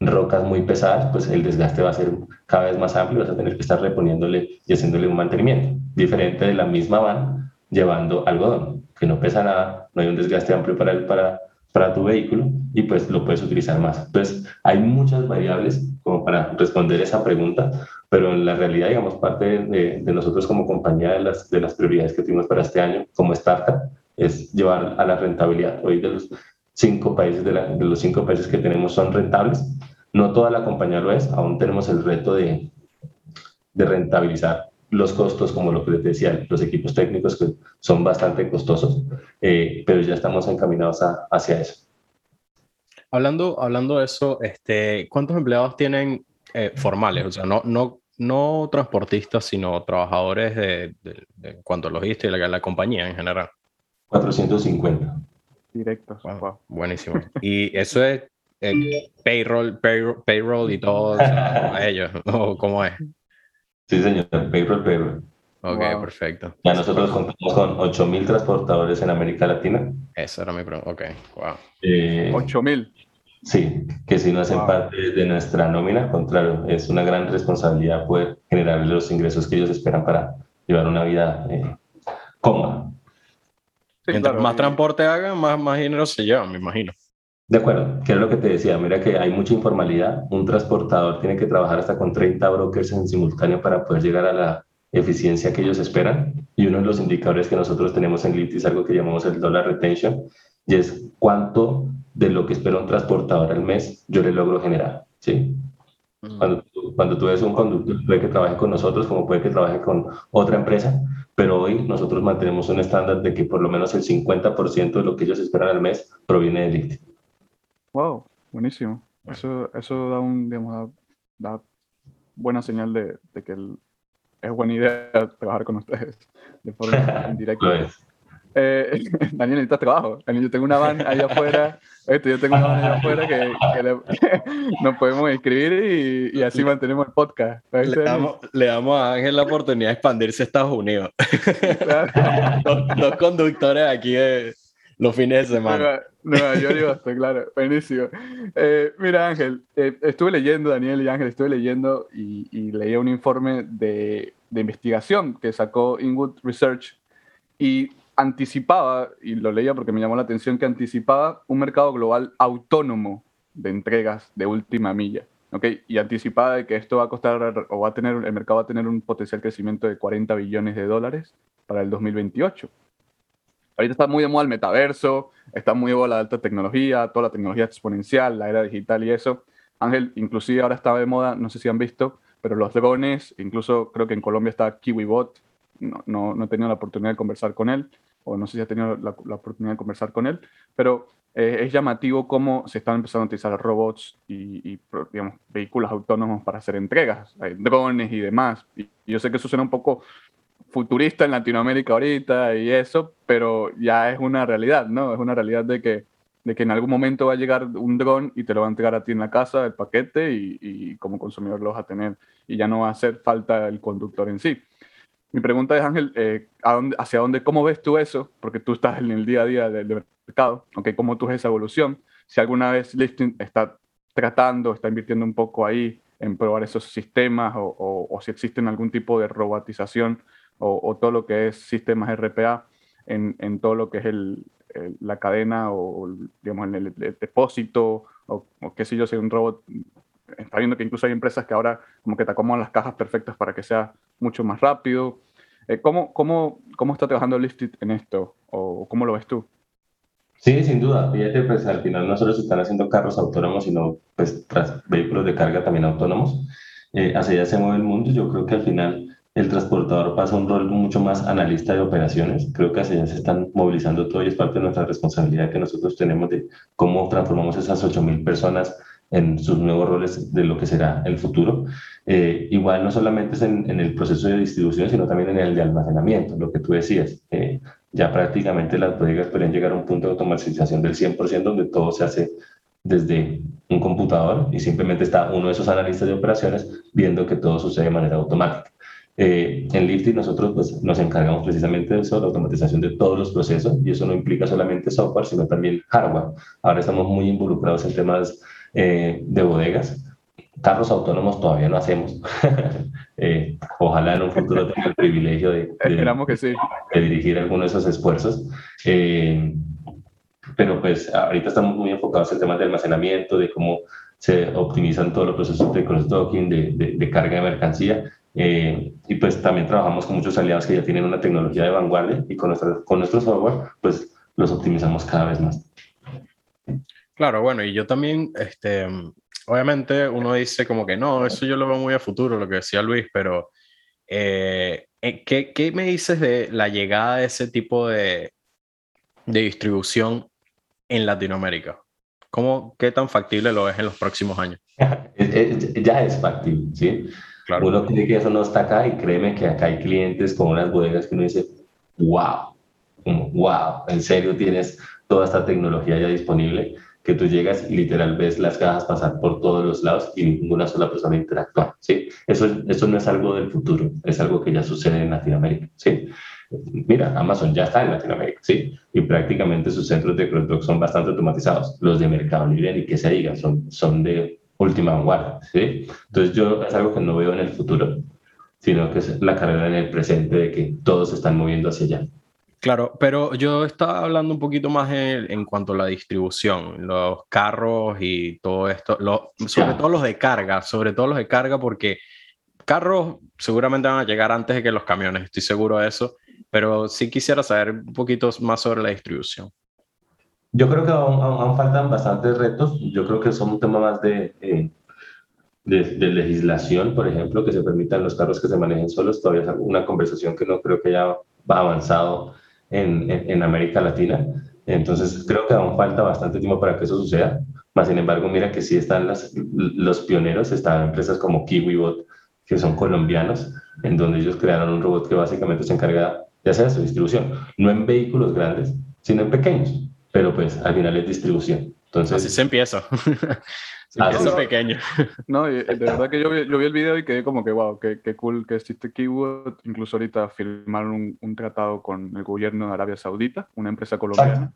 rocas muy pesadas, pues el desgaste va a ser cada vez más amplio, vas a tener que estar reponiéndole y haciéndole un mantenimiento, diferente de la misma van llevando algodón, que no pesa nada, no hay un desgaste amplio para, el, para, para tu vehículo y pues lo puedes utilizar más. Entonces, hay muchas variables como para responder esa pregunta, pero en la realidad, digamos, parte de, de nosotros como compañía de las, de las prioridades que tuvimos para este año como startup es llevar a la rentabilidad. Hoy de los cinco países, de, la, de los cinco países que tenemos son rentables, no toda la compañía lo es, aún tenemos el reto de, de rentabilizar los costos, como lo que les decía, los equipos técnicos que son bastante costosos, eh, pero ya estamos encaminados a, hacia eso. Hablando, hablando de eso, este, ¿cuántos empleados tienen eh, formales? O sea, no, no, no transportistas, sino trabajadores de, de, de cuanto a logística y la, la compañía en general. 450. Directos. Wow, wow. Buenísimo. Y eso es eh, payroll, payroll, payroll, y todo o sea, a ellos, ¿o cómo es? Sí, señor, payroll, payroll. Ok, wow. perfecto. Ya nosotros contamos con 8.000 transportadores en América Latina. Esa era mi pregunta, ok, wow. Eh, 8.000. Sí, que si no hacen wow. parte de nuestra nómina, contrario, es una gran responsabilidad poder generar los ingresos que ellos esperan para llevar una vida eh, cómoda. Sí, Mientras claro, más y... transporte hagan, más, más dinero se llevan, me imagino. De acuerdo, que es lo que te decía, mira que hay mucha informalidad, un transportador tiene que trabajar hasta con 30 brokers en simultáneo para poder llegar a la eficiencia que ellos esperan y uno de los indicadores que nosotros tenemos en Glit es algo que llamamos el dollar retention y es cuánto de lo que espera un transportador al mes yo le logro generar, ¿sí? Mm. Cuando, cuando tú ves un conductor, puede que trabaje con nosotros como puede que trabaje con otra empresa, pero hoy nosotros mantenemos un estándar de que por lo menos el 50% de lo que ellos esperan al mes proviene de Glit. Wow, buenísimo. Eso, eso da un, digamos, da, da buena señal de, de, que el, es buena idea trabajar con ustedes de forma indirecta. Eh, Daniel, necesitas trabajo. Daniel, yo tengo una van allá afuera. Esto, yo tengo una van allá afuera que, nos podemos inscribir y, así mantenemos el podcast. Le damos, le damos, a Ángel la oportunidad de expandirse a Estados Unidos. dos, conductores aquí de los fines de semana. Nueva, York y Boston, claro. Buenísimo. Eh, mira, Ángel, eh, estuve leyendo, Daniel y Ángel, estuve leyendo y, y leía un informe de, de investigación que sacó Inwood Research y anticipaba, y lo leía porque me llamó la atención, que anticipaba un mercado global autónomo de entregas de última milla. ¿okay? Y anticipaba de que esto va a costar, o va a tener, el mercado va a tener un potencial crecimiento de 40 billones de dólares para el 2028. Ahorita está muy de moda el metaverso, está muy de moda la alta tecnología, toda la tecnología exponencial, la era digital y eso. Ángel, inclusive ahora estaba de moda, no sé si han visto, pero los drones, incluso creo que en Colombia está KiwiBot, no, no, no he tenido la oportunidad de conversar con él, o no sé si ha tenido la, oportunidad de conversar con él, pero eh, es llamativo cómo se están empezando a utilizar robots y, digamos, vehículos autónomos para hacer entregas, drones y demás. Y, yo sé que eso suena un poco futurista en Latinoamérica ahorita y eso, pero ya es una realidad, ¿no? Es una realidad de que, de que en algún momento va a llegar un dron y te lo va a entregar a ti en la casa, el paquete, y, y como consumidor lo vas a tener, y ya no va a hacer falta el conductor en sí. Mi pregunta es, Ángel, eh, ¿hacia dónde, cómo ves tú eso? Porque tú estás en el día a día del, mercado, ¿okay? ¿cómo tú ves esa evolución? Si alguna vez Listing está tratando, está invirtiendo un poco ahí en probar esos sistemas o, si existen algún tipo de robotización o, todo lo que es sistemas RPA en, todo lo que es el, la cadena o, digamos, en el, depósito o, qué sé yo, si un robot está viendo que incluso hay empresas que ahora como que te acomodan las cajas perfectas para que sea mucho más rápido. Eh, ¿cómo, cómo, ¿Cómo está trabajando Listed en esto? ¿O cómo lo ves tú? Sí, sin duda. Fíjate, pues al final no solo se están haciendo carros autónomos, sino pues vehículos de carga también autónomos. Eh, hacia allá se mueve el mundo. Yo creo que al final el transportador pasa un rol mucho más analista de operaciones. Creo que hacia allá se están movilizando todo y es parte de nuestra responsabilidad que nosotros tenemos de cómo transformamos esas 8.000 personas en sus nuevos roles de lo que será el futuro. Eh, igual no solamente es en, el proceso de distribución, sino también en el de almacenamiento, lo que tú decías. Eh, ya prácticamente las bodegas pueden llegar a un punto de automatización del 100% donde todo se hace desde un computador y simplemente está uno de esos analistas de operaciones viendo que todo sucede de manera automática. Eh, en Lifty nosotros pues, nos encargamos precisamente de eso, la automatización de todos los procesos y eso no implica solamente software, sino también hardware. Ahora estamos muy involucrados en temas eh, de bodegas. Carros autónomos todavía no hacemos. Eh, ojalá en un futuro tenga el privilegio de, que sí. de dirigir algunos de esos esfuerzos. Eh, pero pues ahorita estamos muy enfocados en temas de almacenamiento, de cómo se optimizan todos los procesos de cross-docking, de, de, carga de mercancía. y pues también trabajamos con muchos aliados que ya tienen una tecnología de vanguardia y con, nuestro, con nuestro software pues los optimizamos cada vez más. Claro, bueno, y yo también, este, obviamente uno dice como que no, eso yo lo veo muy a futuro, lo que decía Luis, pero eh, eh, ¿qué, ¿qué, me dices de la llegada de ese tipo de, de distribución en Latinoamérica? ¿Cómo, ¿Qué tan factible lo ves en los próximos años? ya es factible, ¿sí? Claro. Uno cree que eso no está acá y créeme que acá hay clientes con unas bodegas que uno dice, wow, wow, en serio tienes toda esta tecnología ya disponible que tú llegas y literal ves las cajas pasar por todos los lados y ninguna sola persona interactúa, ¿sí? Eso, eso no es algo del futuro, es algo que ya sucede en Latinoamérica, ¿sí? Mira, Amazon ya está en Latinoamérica, ¿sí? Y prácticamente sus centros de cross son bastante automatizados. Los de Mercado Libre, ni que se diga, son, son de última vanguardia, ¿sí? Entonces yo es algo que no veo en el futuro, sino que es la carrera en el presente de que todos se están moviendo hacia allá. Claro, pero yo estaba hablando un poquito más en, cuanto a la distribución, los carros y todo esto, sobre todo los de carga, sobre todo los de carga, porque carros seguramente van a llegar antes de que los camiones, estoy seguro de eso, pero sí quisiera saber un poquito más sobre la distribución. Yo creo que aún, faltan bastantes retos, yo creo que son un tema más de, eh, de, de, legislación, por ejemplo, que se permitan los carros que se manejen solos, todavía es una conversación que no creo que haya avanzado en, en, América Latina. Entonces, creo que aún falta bastante tiempo para que eso suceda. Más sin embargo, mira que sí están las, los pioneros, están empresas como KiwiBot, que son colombianos, en donde ellos crearon un robot que básicamente se encarga de hacer su distribución, no en vehículos grandes, sino en pequeños, pero pues al final es distribución. Entonces, Así se empieza. se empieza pequeño. No, de verdad que yo vi, yo vi, el video y quedé como que, wow, qué, qué cool que existe Kiwood. Incluso ahorita firmaron un, un, tratado con el gobierno de Arabia Saudita, una empresa colombiana,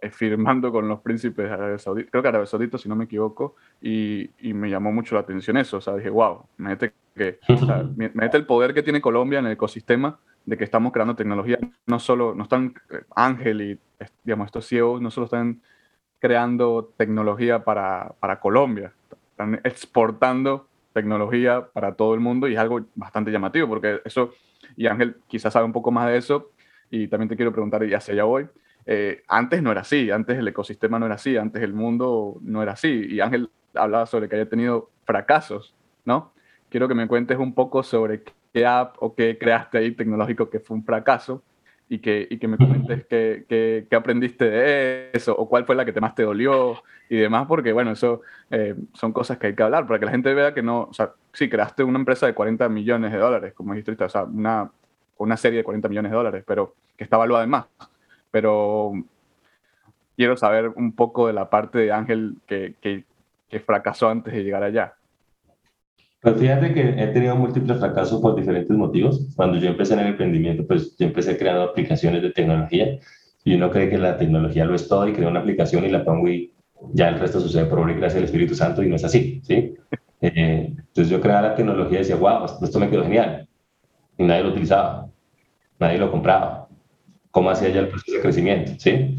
eh, firmando con los príncipes de Arabia Saudita, creo que Arabia Saudita, si no me equivoco, y, y me llamó mucho la atención eso. O sea, dije, wow, mete, que, o sea, mete el poder que tiene Colombia en el ecosistema de que estamos creando tecnología. No solo, no están eh, Ángel y, digamos, estos CEOs no solo están creando tecnología para, para Colombia, están exportando tecnología para todo el mundo y es algo bastante llamativo porque eso, y Ángel quizás sabe un poco más de eso, y también te quiero preguntar, y hacia allá voy, eh, antes no era así, antes el ecosistema no era así, antes el mundo no era así, y Ángel hablaba sobre que haya tenido fracasos, ¿no? Quiero que me cuentes un poco sobre qué app o qué creaste ahí tecnológico que fue un fracaso y que, y que me comentes qué, qué, aprendiste de eso o cuál fue la que más te dolió y demás, porque bueno, eso eh, son cosas que hay que hablar para que la gente vea que no, o sea, sí, creaste una empresa de 40 millones de dólares, como dijiste, o sea, una, una serie de 40 millones de dólares, pero que está evaluada en más. Pero quiero saber un poco de la parte de Ángel que, que fracasó antes de llegar allá. Pues fíjate que he tenido múltiples fracasos por diferentes motivos. Cuando yo empecé en el emprendimiento, pues yo empecé creando aplicaciones de tecnología y uno cree que la tecnología lo es todo y crea una aplicación y la pongo y ya el resto sucede por obra y gracia del Espíritu Santo y no es así, ¿sí? Eh, entonces yo creaba la tecnología y decía, wow, esto me quedó genial. Y nadie lo utilizaba, nadie lo compraba. ¿Cómo hacía ya el proceso de crecimiento, sí?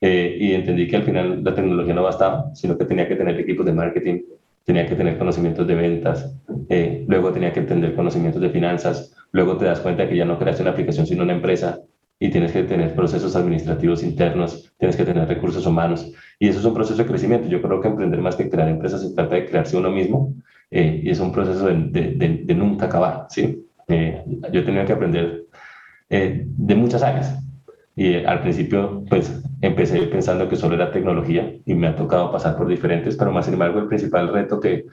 Eh, y entendí que al final la tecnología no bastaba, sino que tenía que tener equipos de marketing, tenía que tener conocimientos de ventas, eh, luego tenía que entender conocimientos de finanzas, luego te das cuenta que ya no creaste una aplicación sino una empresa y tienes que tener procesos administrativos internos, tienes que tener recursos humanos y eso es un proceso de crecimiento. Yo creo que emprender más que crear empresas se trata de crearse uno mismo eh, y es un proceso de, de, de, nunca acabar, ¿sí? Eh, yo tenido que aprender de muchas áreas y al principio pues empecé pensando que solo era tecnología y me ha tocado pasar por diferentes, pero más sin embargo el principal reto que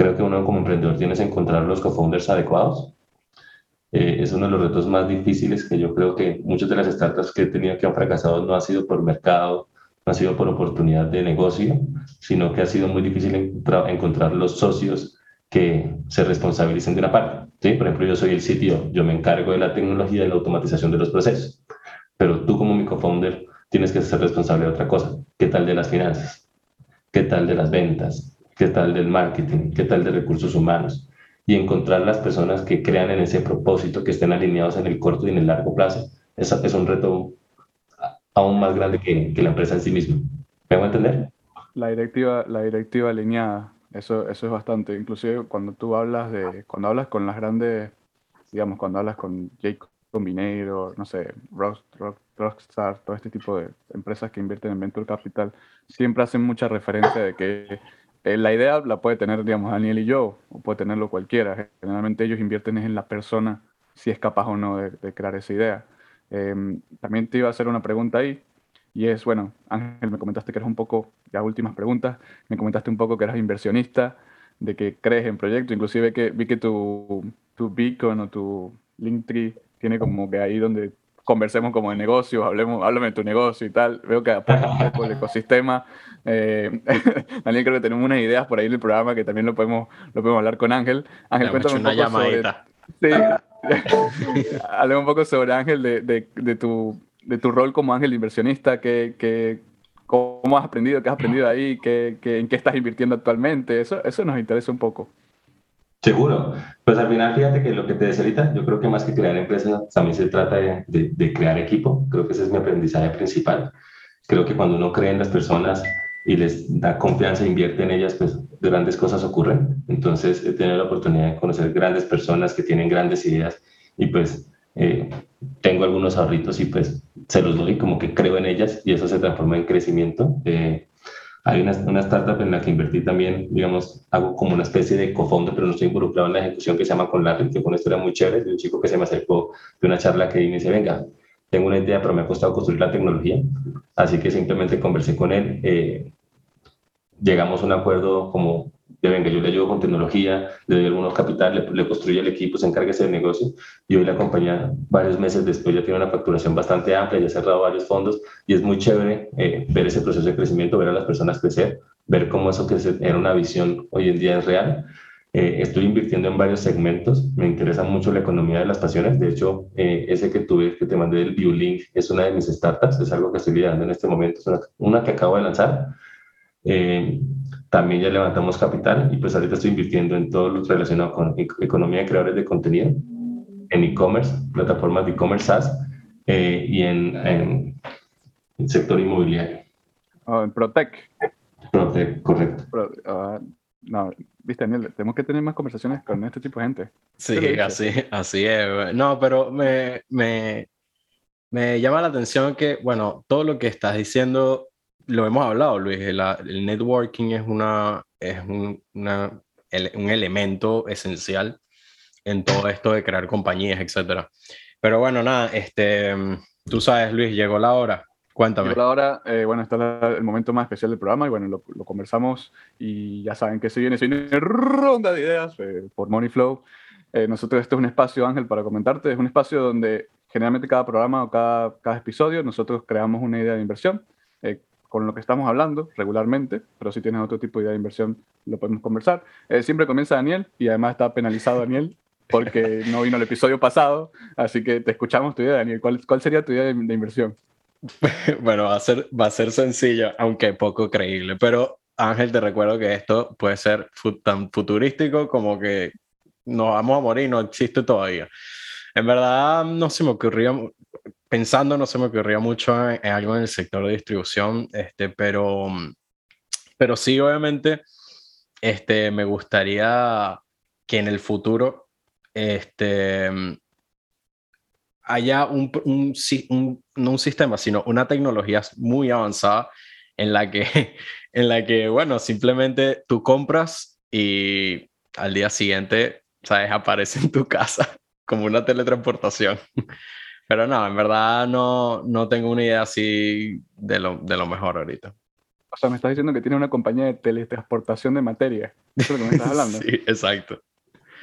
creo que uno como emprendedor tiene es encontrar los co-founders adecuados. Eh, es uno de los retos más difíciles que yo creo que muchas de las startups que he tenido que han fracasado no ha sido por mercado, no ha sido por oportunidad de negocio, sino que ha sido muy difícil encontrar los socios que se responsabilicen de una parte. ¿sí? Por ejemplo, yo soy el sitio, yo me encargo de la tecnología y la automatización de los procesos, pero tú como mi co-founder tienes que ser responsable de otra cosa. ¿Qué tal de las finanzas? ¿Qué tal de las ventas? ¿Qué tal del marketing? ¿Qué tal de recursos humanos? Y encontrar las personas que crean en ese propósito, que estén alineados en el corto y en el largo plazo, es, es un reto aún más grande que, que la empresa en sí misma. ¿Me hago entender? La directiva, la directiva alineada, eso, eso es bastante. Inclusive cuando tú hablas de, cuando hablas con las grandes, digamos, cuando hablas con Jake Combinator, no sé, Rock, Rock, Rockstar, todo este tipo de empresas que invierten en Venture Capital, siempre hacen mucha referencia de que eh, la idea la puede tener, digamos, Daniel y yo, o puede tenerlo cualquiera. Generalmente ellos invierten en la persona si es capaz o no de, de crear esa idea. Eh, también te iba a hacer una pregunta ahí, y es, bueno, Ángel, me comentaste que eres un poco, ya últimas preguntas, me comentaste un poco que eras inversionista, de que crees en proyectos, inclusive que vi que tu, tu Beacon o tu Linktree tiene como que ahí donde conversemos como de negocios, hablemos, háblame de tu negocio y tal. Veo que poco el ecosistema. Eh, Daniel, creo que tenemos unas ideas por ahí en el programa que también lo podemos, lo podemos hablar con Ángel. Ángel, cuéntame un poco sobre... Sí, hablemos un poco sobre Ángel, de, de, de, tu, de tu rol como Ángel inversionista, que, que, cómo has aprendido, qué has aprendido ahí, qué, qué, en qué estás invirtiendo actualmente. Eso, eso nos interesa un poco. Seguro. Pues al final, fíjate que lo que te decía ahorita, yo creo que más que crear empresas, también se trata de, de, de, crear equipo. Creo que ese es mi aprendizaje principal. Creo que cuando uno cree en las personas y les da confianza e invierte en ellas, pues grandes cosas ocurren. Entonces, he tenido la oportunidad de conocer grandes personas que tienen grandes ideas y pues eh, tengo algunos ahorritos y pues se los doy como que creo en ellas y eso se transforma en crecimiento. Eh, hay una, una, startup en la que invertí también, digamos, hago como una especie de cofondo, pero no estoy involucrado en la ejecución que se llama Con Larry, que fue una historia muy chévere de un chico que se me acercó de una charla que me dice, venga, tengo una idea, pero me ha costado construir la tecnología. Así que simplemente conversé con él. Eh, llegamos a un acuerdo como de venga, yo le ayudo con tecnología, le doy algunos capital, le, le construye el equipo, se encarga ese negocio y hoy la compañía varios meses después ya tiene una facturación bastante amplia, ya ha cerrado varios fondos y es muy chévere eh, ver ese proceso de crecimiento, ver a las personas crecer, ver cómo eso que era una visión hoy en día es real. Eh, estoy invirtiendo en varios segmentos, me interesa mucho la economía de las pasiones, de hecho, eh, ese que tuve, que te mandé del ViewLink, es una de mis startups, es algo que estoy liderando en este momento, es una, una que acabo de lanzar. Eh, también ya levantamos capital y pues ahorita estoy invirtiendo en todo lo relacionado con economía de creadores de contenido, en e-commerce, plataformas de e-commerce SaaS eh, y en, en, el sector inmobiliario. Oh, en Protec. Protec, correcto. Uh, no, viste, Daniel, tenemos que tener más conversaciones con este tipo de gente. Sí, así, así es. No, pero me, me, me llama la atención que, bueno, todo lo que estás diciendo lo hemos hablado, Luis, el, el networking es, una, es un, una, el, un, elemento esencial en todo esto de crear compañías, etc. Pero bueno, nada, este, tú sabes, Luis, llegó la hora. Cuéntame. Llegó la hora, eh, bueno, está es el momento más especial del programa y bueno, lo, lo, conversamos y ya saben que se viene, se viene ronda de ideas eh, por Moneyflow. Eh, nosotros, este es un espacio, Ángel, para comentarte, es un espacio donde generalmente cada programa o cada, cada episodio nosotros creamos una idea de inversión con lo que estamos hablando regularmente, pero si tienes otro tipo de idea de inversión, lo podemos conversar. Eh, siempre comienza Daniel y además está penalizado Daniel porque no vino el episodio pasado, así que te escuchamos tu idea, Daniel. ¿Cuál, sería tu idea de, inversión? Bueno, va a, ser, va a ser sencillo, aunque poco creíble, pero Ángel, te recuerdo que esto puede ser tan futurístico como que nos vamos a morir, no existe todavía. En verdad, no se me ocurría, pensando, no se me ocurría mucho en, en, algo en el sector de distribución, este, pero, pero sí, obviamente, este, me gustaría que en el futuro este, haya un, un, un, no un sistema, sino una tecnología muy avanzada en la que, en la que, bueno, simplemente tú compras y al día siguiente, ¿sabes? Aparece en tu casa como una teletransportación. Pero no, en verdad no, no tengo una idea así de lo, de lo mejor ahorita. O sea, me estás diciendo que tiene una compañía de teletransportación de materia. Eso es lo que me estás hablando. sí, exacto.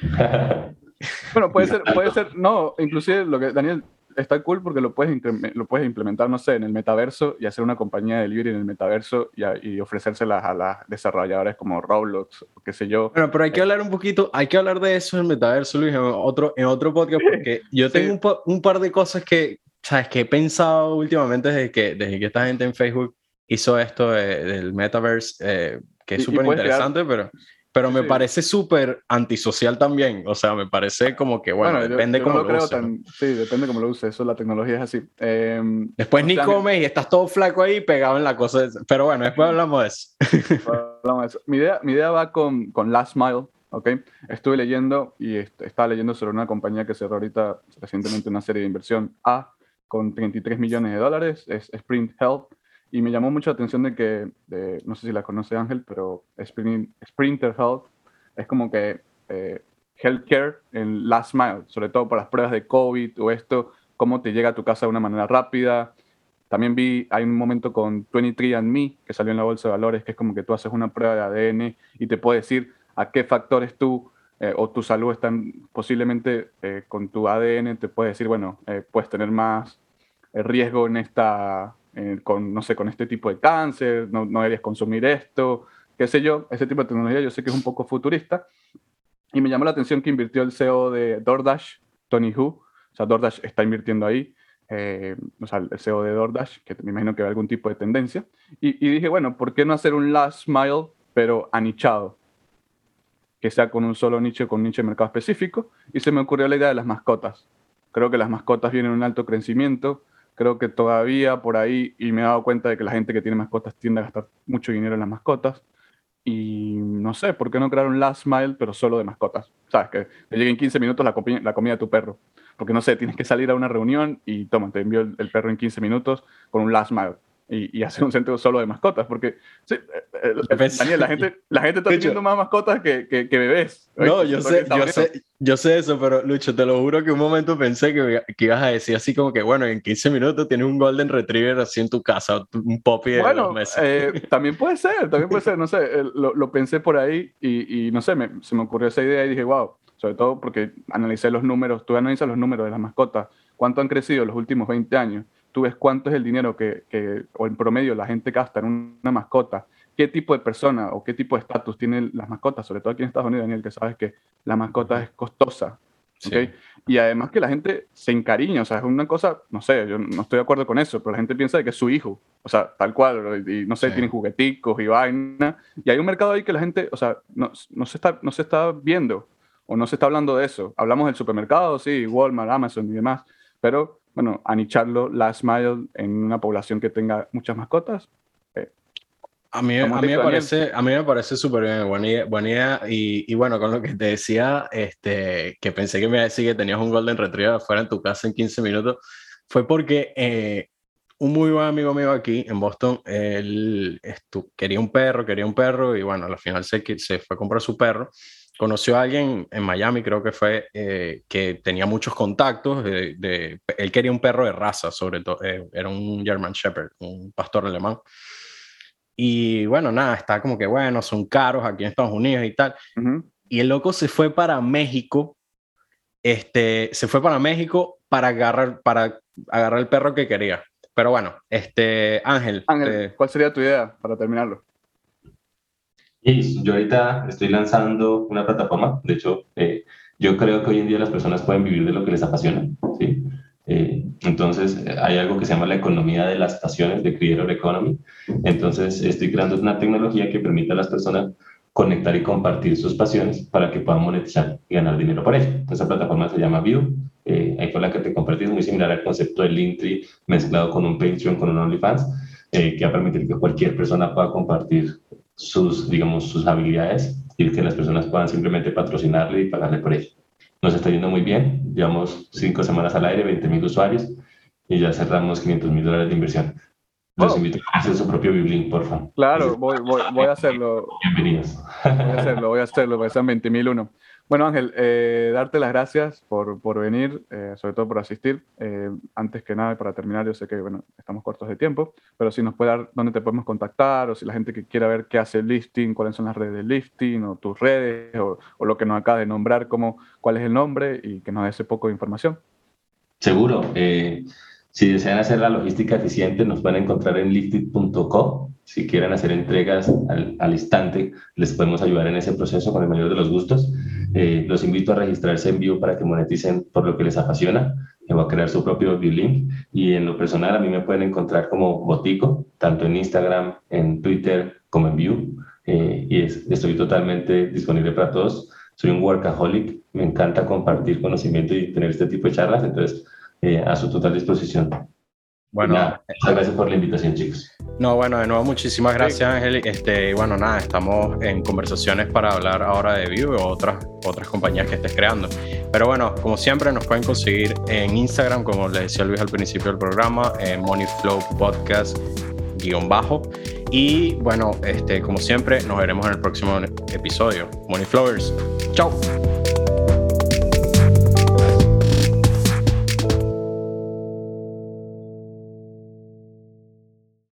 bueno, puede ser, puede ser, no, inclusive lo que Daniel está cool porque lo puedes, lo puedes implementar, no sé, en el metaverso y hacer una compañía de delivery en el metaverso y, a, y ofrecérselas a las desarrolladoras como Roblox o qué sé yo. Bueno, pero hay que hablar un poquito, hay que hablar de eso en el metaverso, Luis, en otro, en otro podcast, porque yo tengo sí. un, un, par de cosas que, sabes, que he pensado últimamente desde que, desde que esta gente en Facebook hizo esto de, del metaverse, eh, que es súper interesante, pero pero me sí. parece súper antisocial también. O sea, me parece como que, bueno, bueno depende yo, cómo no lo, lo uses. Tan, sí, depende cómo lo uses. Eso, la tecnología es así. Eh, después ni sea, comes y estás todo flaco ahí pegado en la cosa. De... Pero bueno, después hablamos de eso. hablamos de eso. Mi, idea, mi idea va con, con Last Mile. ¿ok? Estuve leyendo y est estaba leyendo sobre una compañía que cerró ahorita recientemente una serie de inversión A con 33 millones de dólares. Es Sprint Health y me llamó mucho la atención de que, no sé si la conoce Ángel, pero Sprint, Sprinter Health es como que eh, healthcare en last mile, sobre todo para las pruebas de COVID o esto, cómo te llega a tu casa de una manera rápida. También vi, hay un momento con 23andMe que salió en la bolsa de valores, que es como que tú haces una prueba de ADN y te puede decir a qué factores tú eh, o tu salud están posiblemente eh, con tu ADN, te puede decir, bueno, eh, puedes tener más riesgo en esta, con, no sé, con este tipo de cáncer, no, no deberías consumir esto, qué sé yo, ese tipo de tecnología yo sé que es un poco futurista. Y me llamó la atención que invirtió el CEO de DoorDash, Tony Hu. O sea, DoorDash está invirtiendo ahí. Eh, o sea, el CEO de DoorDash, que me imagino que ve algún tipo de tendencia. Y, y, dije, bueno, ¿por qué no hacer un last mile, pero anichado? Que sea con un solo nicho, con un nicho de mercado específico. Y se me ocurrió la idea de las mascotas. Creo que las mascotas vienen en un alto crecimiento. Creo que todavía por ahí, y me he dado cuenta de que la gente que tiene mascotas tiende a gastar mucho dinero en las mascotas y no sé, ¿por qué no crear un last mile, pero solo de mascotas? ¿Sabes? Que te lleguen 15 minutos la, comida, la comida de tu perro. Porque no sé, tienes que salir a una reunión y toma, te envío el, el perro en 15 minutos con un last mile. Y, y, hacer un centro solo de mascotas, porque sí, eh, Daniel, la gente, la gente está teniendo más mascotas que, que, que bebés. No, yo sé, yo sé, Yo sé eso, pero Lucho, te lo juro que un momento pensé que, que, ibas a decir así como que, bueno, en 15 minutos tienes un Golden Retriever así en tu casa, un Poppy de bueno, eh, también puede ser, también puede ser, no sé, eh, lo, lo pensé por ahí y, y no sé, me, se me ocurrió esa idea y dije, wow, sobre todo porque analicé los números, tú analizas los números de las mascotas, cuánto han crecido en los últimos 20 años, tú ves cuánto es el dinero que, que o en promedio la gente gasta en una mascota qué tipo de persona o qué tipo de estatus tienen las mascotas, sobre todo aquí en Estados Unidos, Daniel, que sabes que la mascota es costosa. ¿okay? Y además que la gente se encariña, o sea, es una cosa, no sé, yo no estoy de acuerdo con eso, pero la gente piensa de que es su hijo, o sea, tal cual, y no sé, tienen jugueticos y vaina, y hay un mercado ahí que la gente, o sea, no, no, se está, no se está viendo o no se está hablando de eso. Hablamos del supermercado, sí, Walmart, Amazon y demás, pero bueno, anicharlo last mile en una población que tenga muchas mascotas, a mí, a mí, me parece, a mí me parece súper bien, buena idea, buena idea. Y, y, bueno, con lo que te decía, este, que pensé que me iba a decir que tenías un Golden Retriever fuera en tu casa en 15 minutos, fue porque eh, un muy buen amigo mío aquí en Boston, él quería un perro, quería un perro, y bueno, al final se, se fue a comprar su perro. Conoció a alguien en Miami, creo que fue, eh, que tenía muchos contactos. De, de, él quería un perro de raza, sobre todo, eh, era un German Shepherd, un pastor alemán. Y bueno, nada, está como que bueno, son caros aquí en Estados Unidos y tal. Y el loco se fue para México, este, se fue para México para agarrar, para agarrar el perro que quería. Pero bueno, este, Ángel. Ángel, ¿cuál sería tu idea para terminarlo? Y yo ahorita estoy lanzando una plataforma, de hecho, eh, yo creo que hoy en día las personas pueden vivir de lo que les apasiona, ¿sí? Eh, entonces, hay algo que se llama la economía de las pasiones, de Creator Economy. Entonces, estoy creando una tecnología que permite a las personas conectar y compartir sus pasiones para que puedan monetizar y ganar dinero por ello. Esa plataforma se llama View. Eh, ahí fue la que te compartí, es muy similar al concepto del Linktree mezclado con un Patreon, con un OnlyFans, eh, que va a permitir que cualquier persona pueda compartir sus, digamos, sus habilidades y que las personas puedan simplemente patrocinarle y pagarle por ello. Nos está yendo muy bien, llevamos cinco semanas al aire, 20 mil usuarios y ya cerramos 500 mil dólares de inversión. Los invito a hacer su propio Biblink, por favor. Claro, voy, voy, voy, a hacerlo. Bienvenidos. Voy a hacerlo, voy a hacerlo, porque son 20 mil uno. Bueno, Ángel, eh, darte las gracias por, por venir, eh, sobre todo por asistir. Eh, antes que nada, para terminar, yo sé que bueno, estamos cortos de tiempo, pero si nos puede dar dónde te podemos contactar, o si la gente que quiera ver qué hace el lifting, cuáles son las redes del lifting, o tus redes, o, o lo que nos acaba de nombrar, cómo, cuál es el nombre, y que nos dé ese poco de información. Seguro. si desean hacer la logística eficiente, nos pueden encontrar en lifted.co. Si quieren hacer entregas al, al instante, les podemos ayudar en ese proceso con el mayor de los gustos. Eh, los invito a registrarse en vivo para que moneticen por lo que les apasiona. Me voy a crear su propio link y en lo personal a mí me pueden encontrar como Botico, tanto en Instagram, en Twitter como en View. Eh, y estoy totalmente disponible para todos. Soy un workaholic, me encanta compartir conocimiento y tener este tipo de charlas, entonces eh, a su total disposición. Bueno, nada, muchas gracias por la invitación, chicos. No, bueno, de nuevo, muchísimas gracias, Ángel. Este, bueno, nada, estamos en conversaciones para hablar ahora de View o otras, otras compañías que estés creando. Pero bueno, como siempre, nos pueden conseguir en Instagram, como les decía Luis al principio del programa, en Moneyflow Podcast guion bajo. Y bueno, este, como siempre, nos veremos en el próximo episodio. Moneyflowers, chao.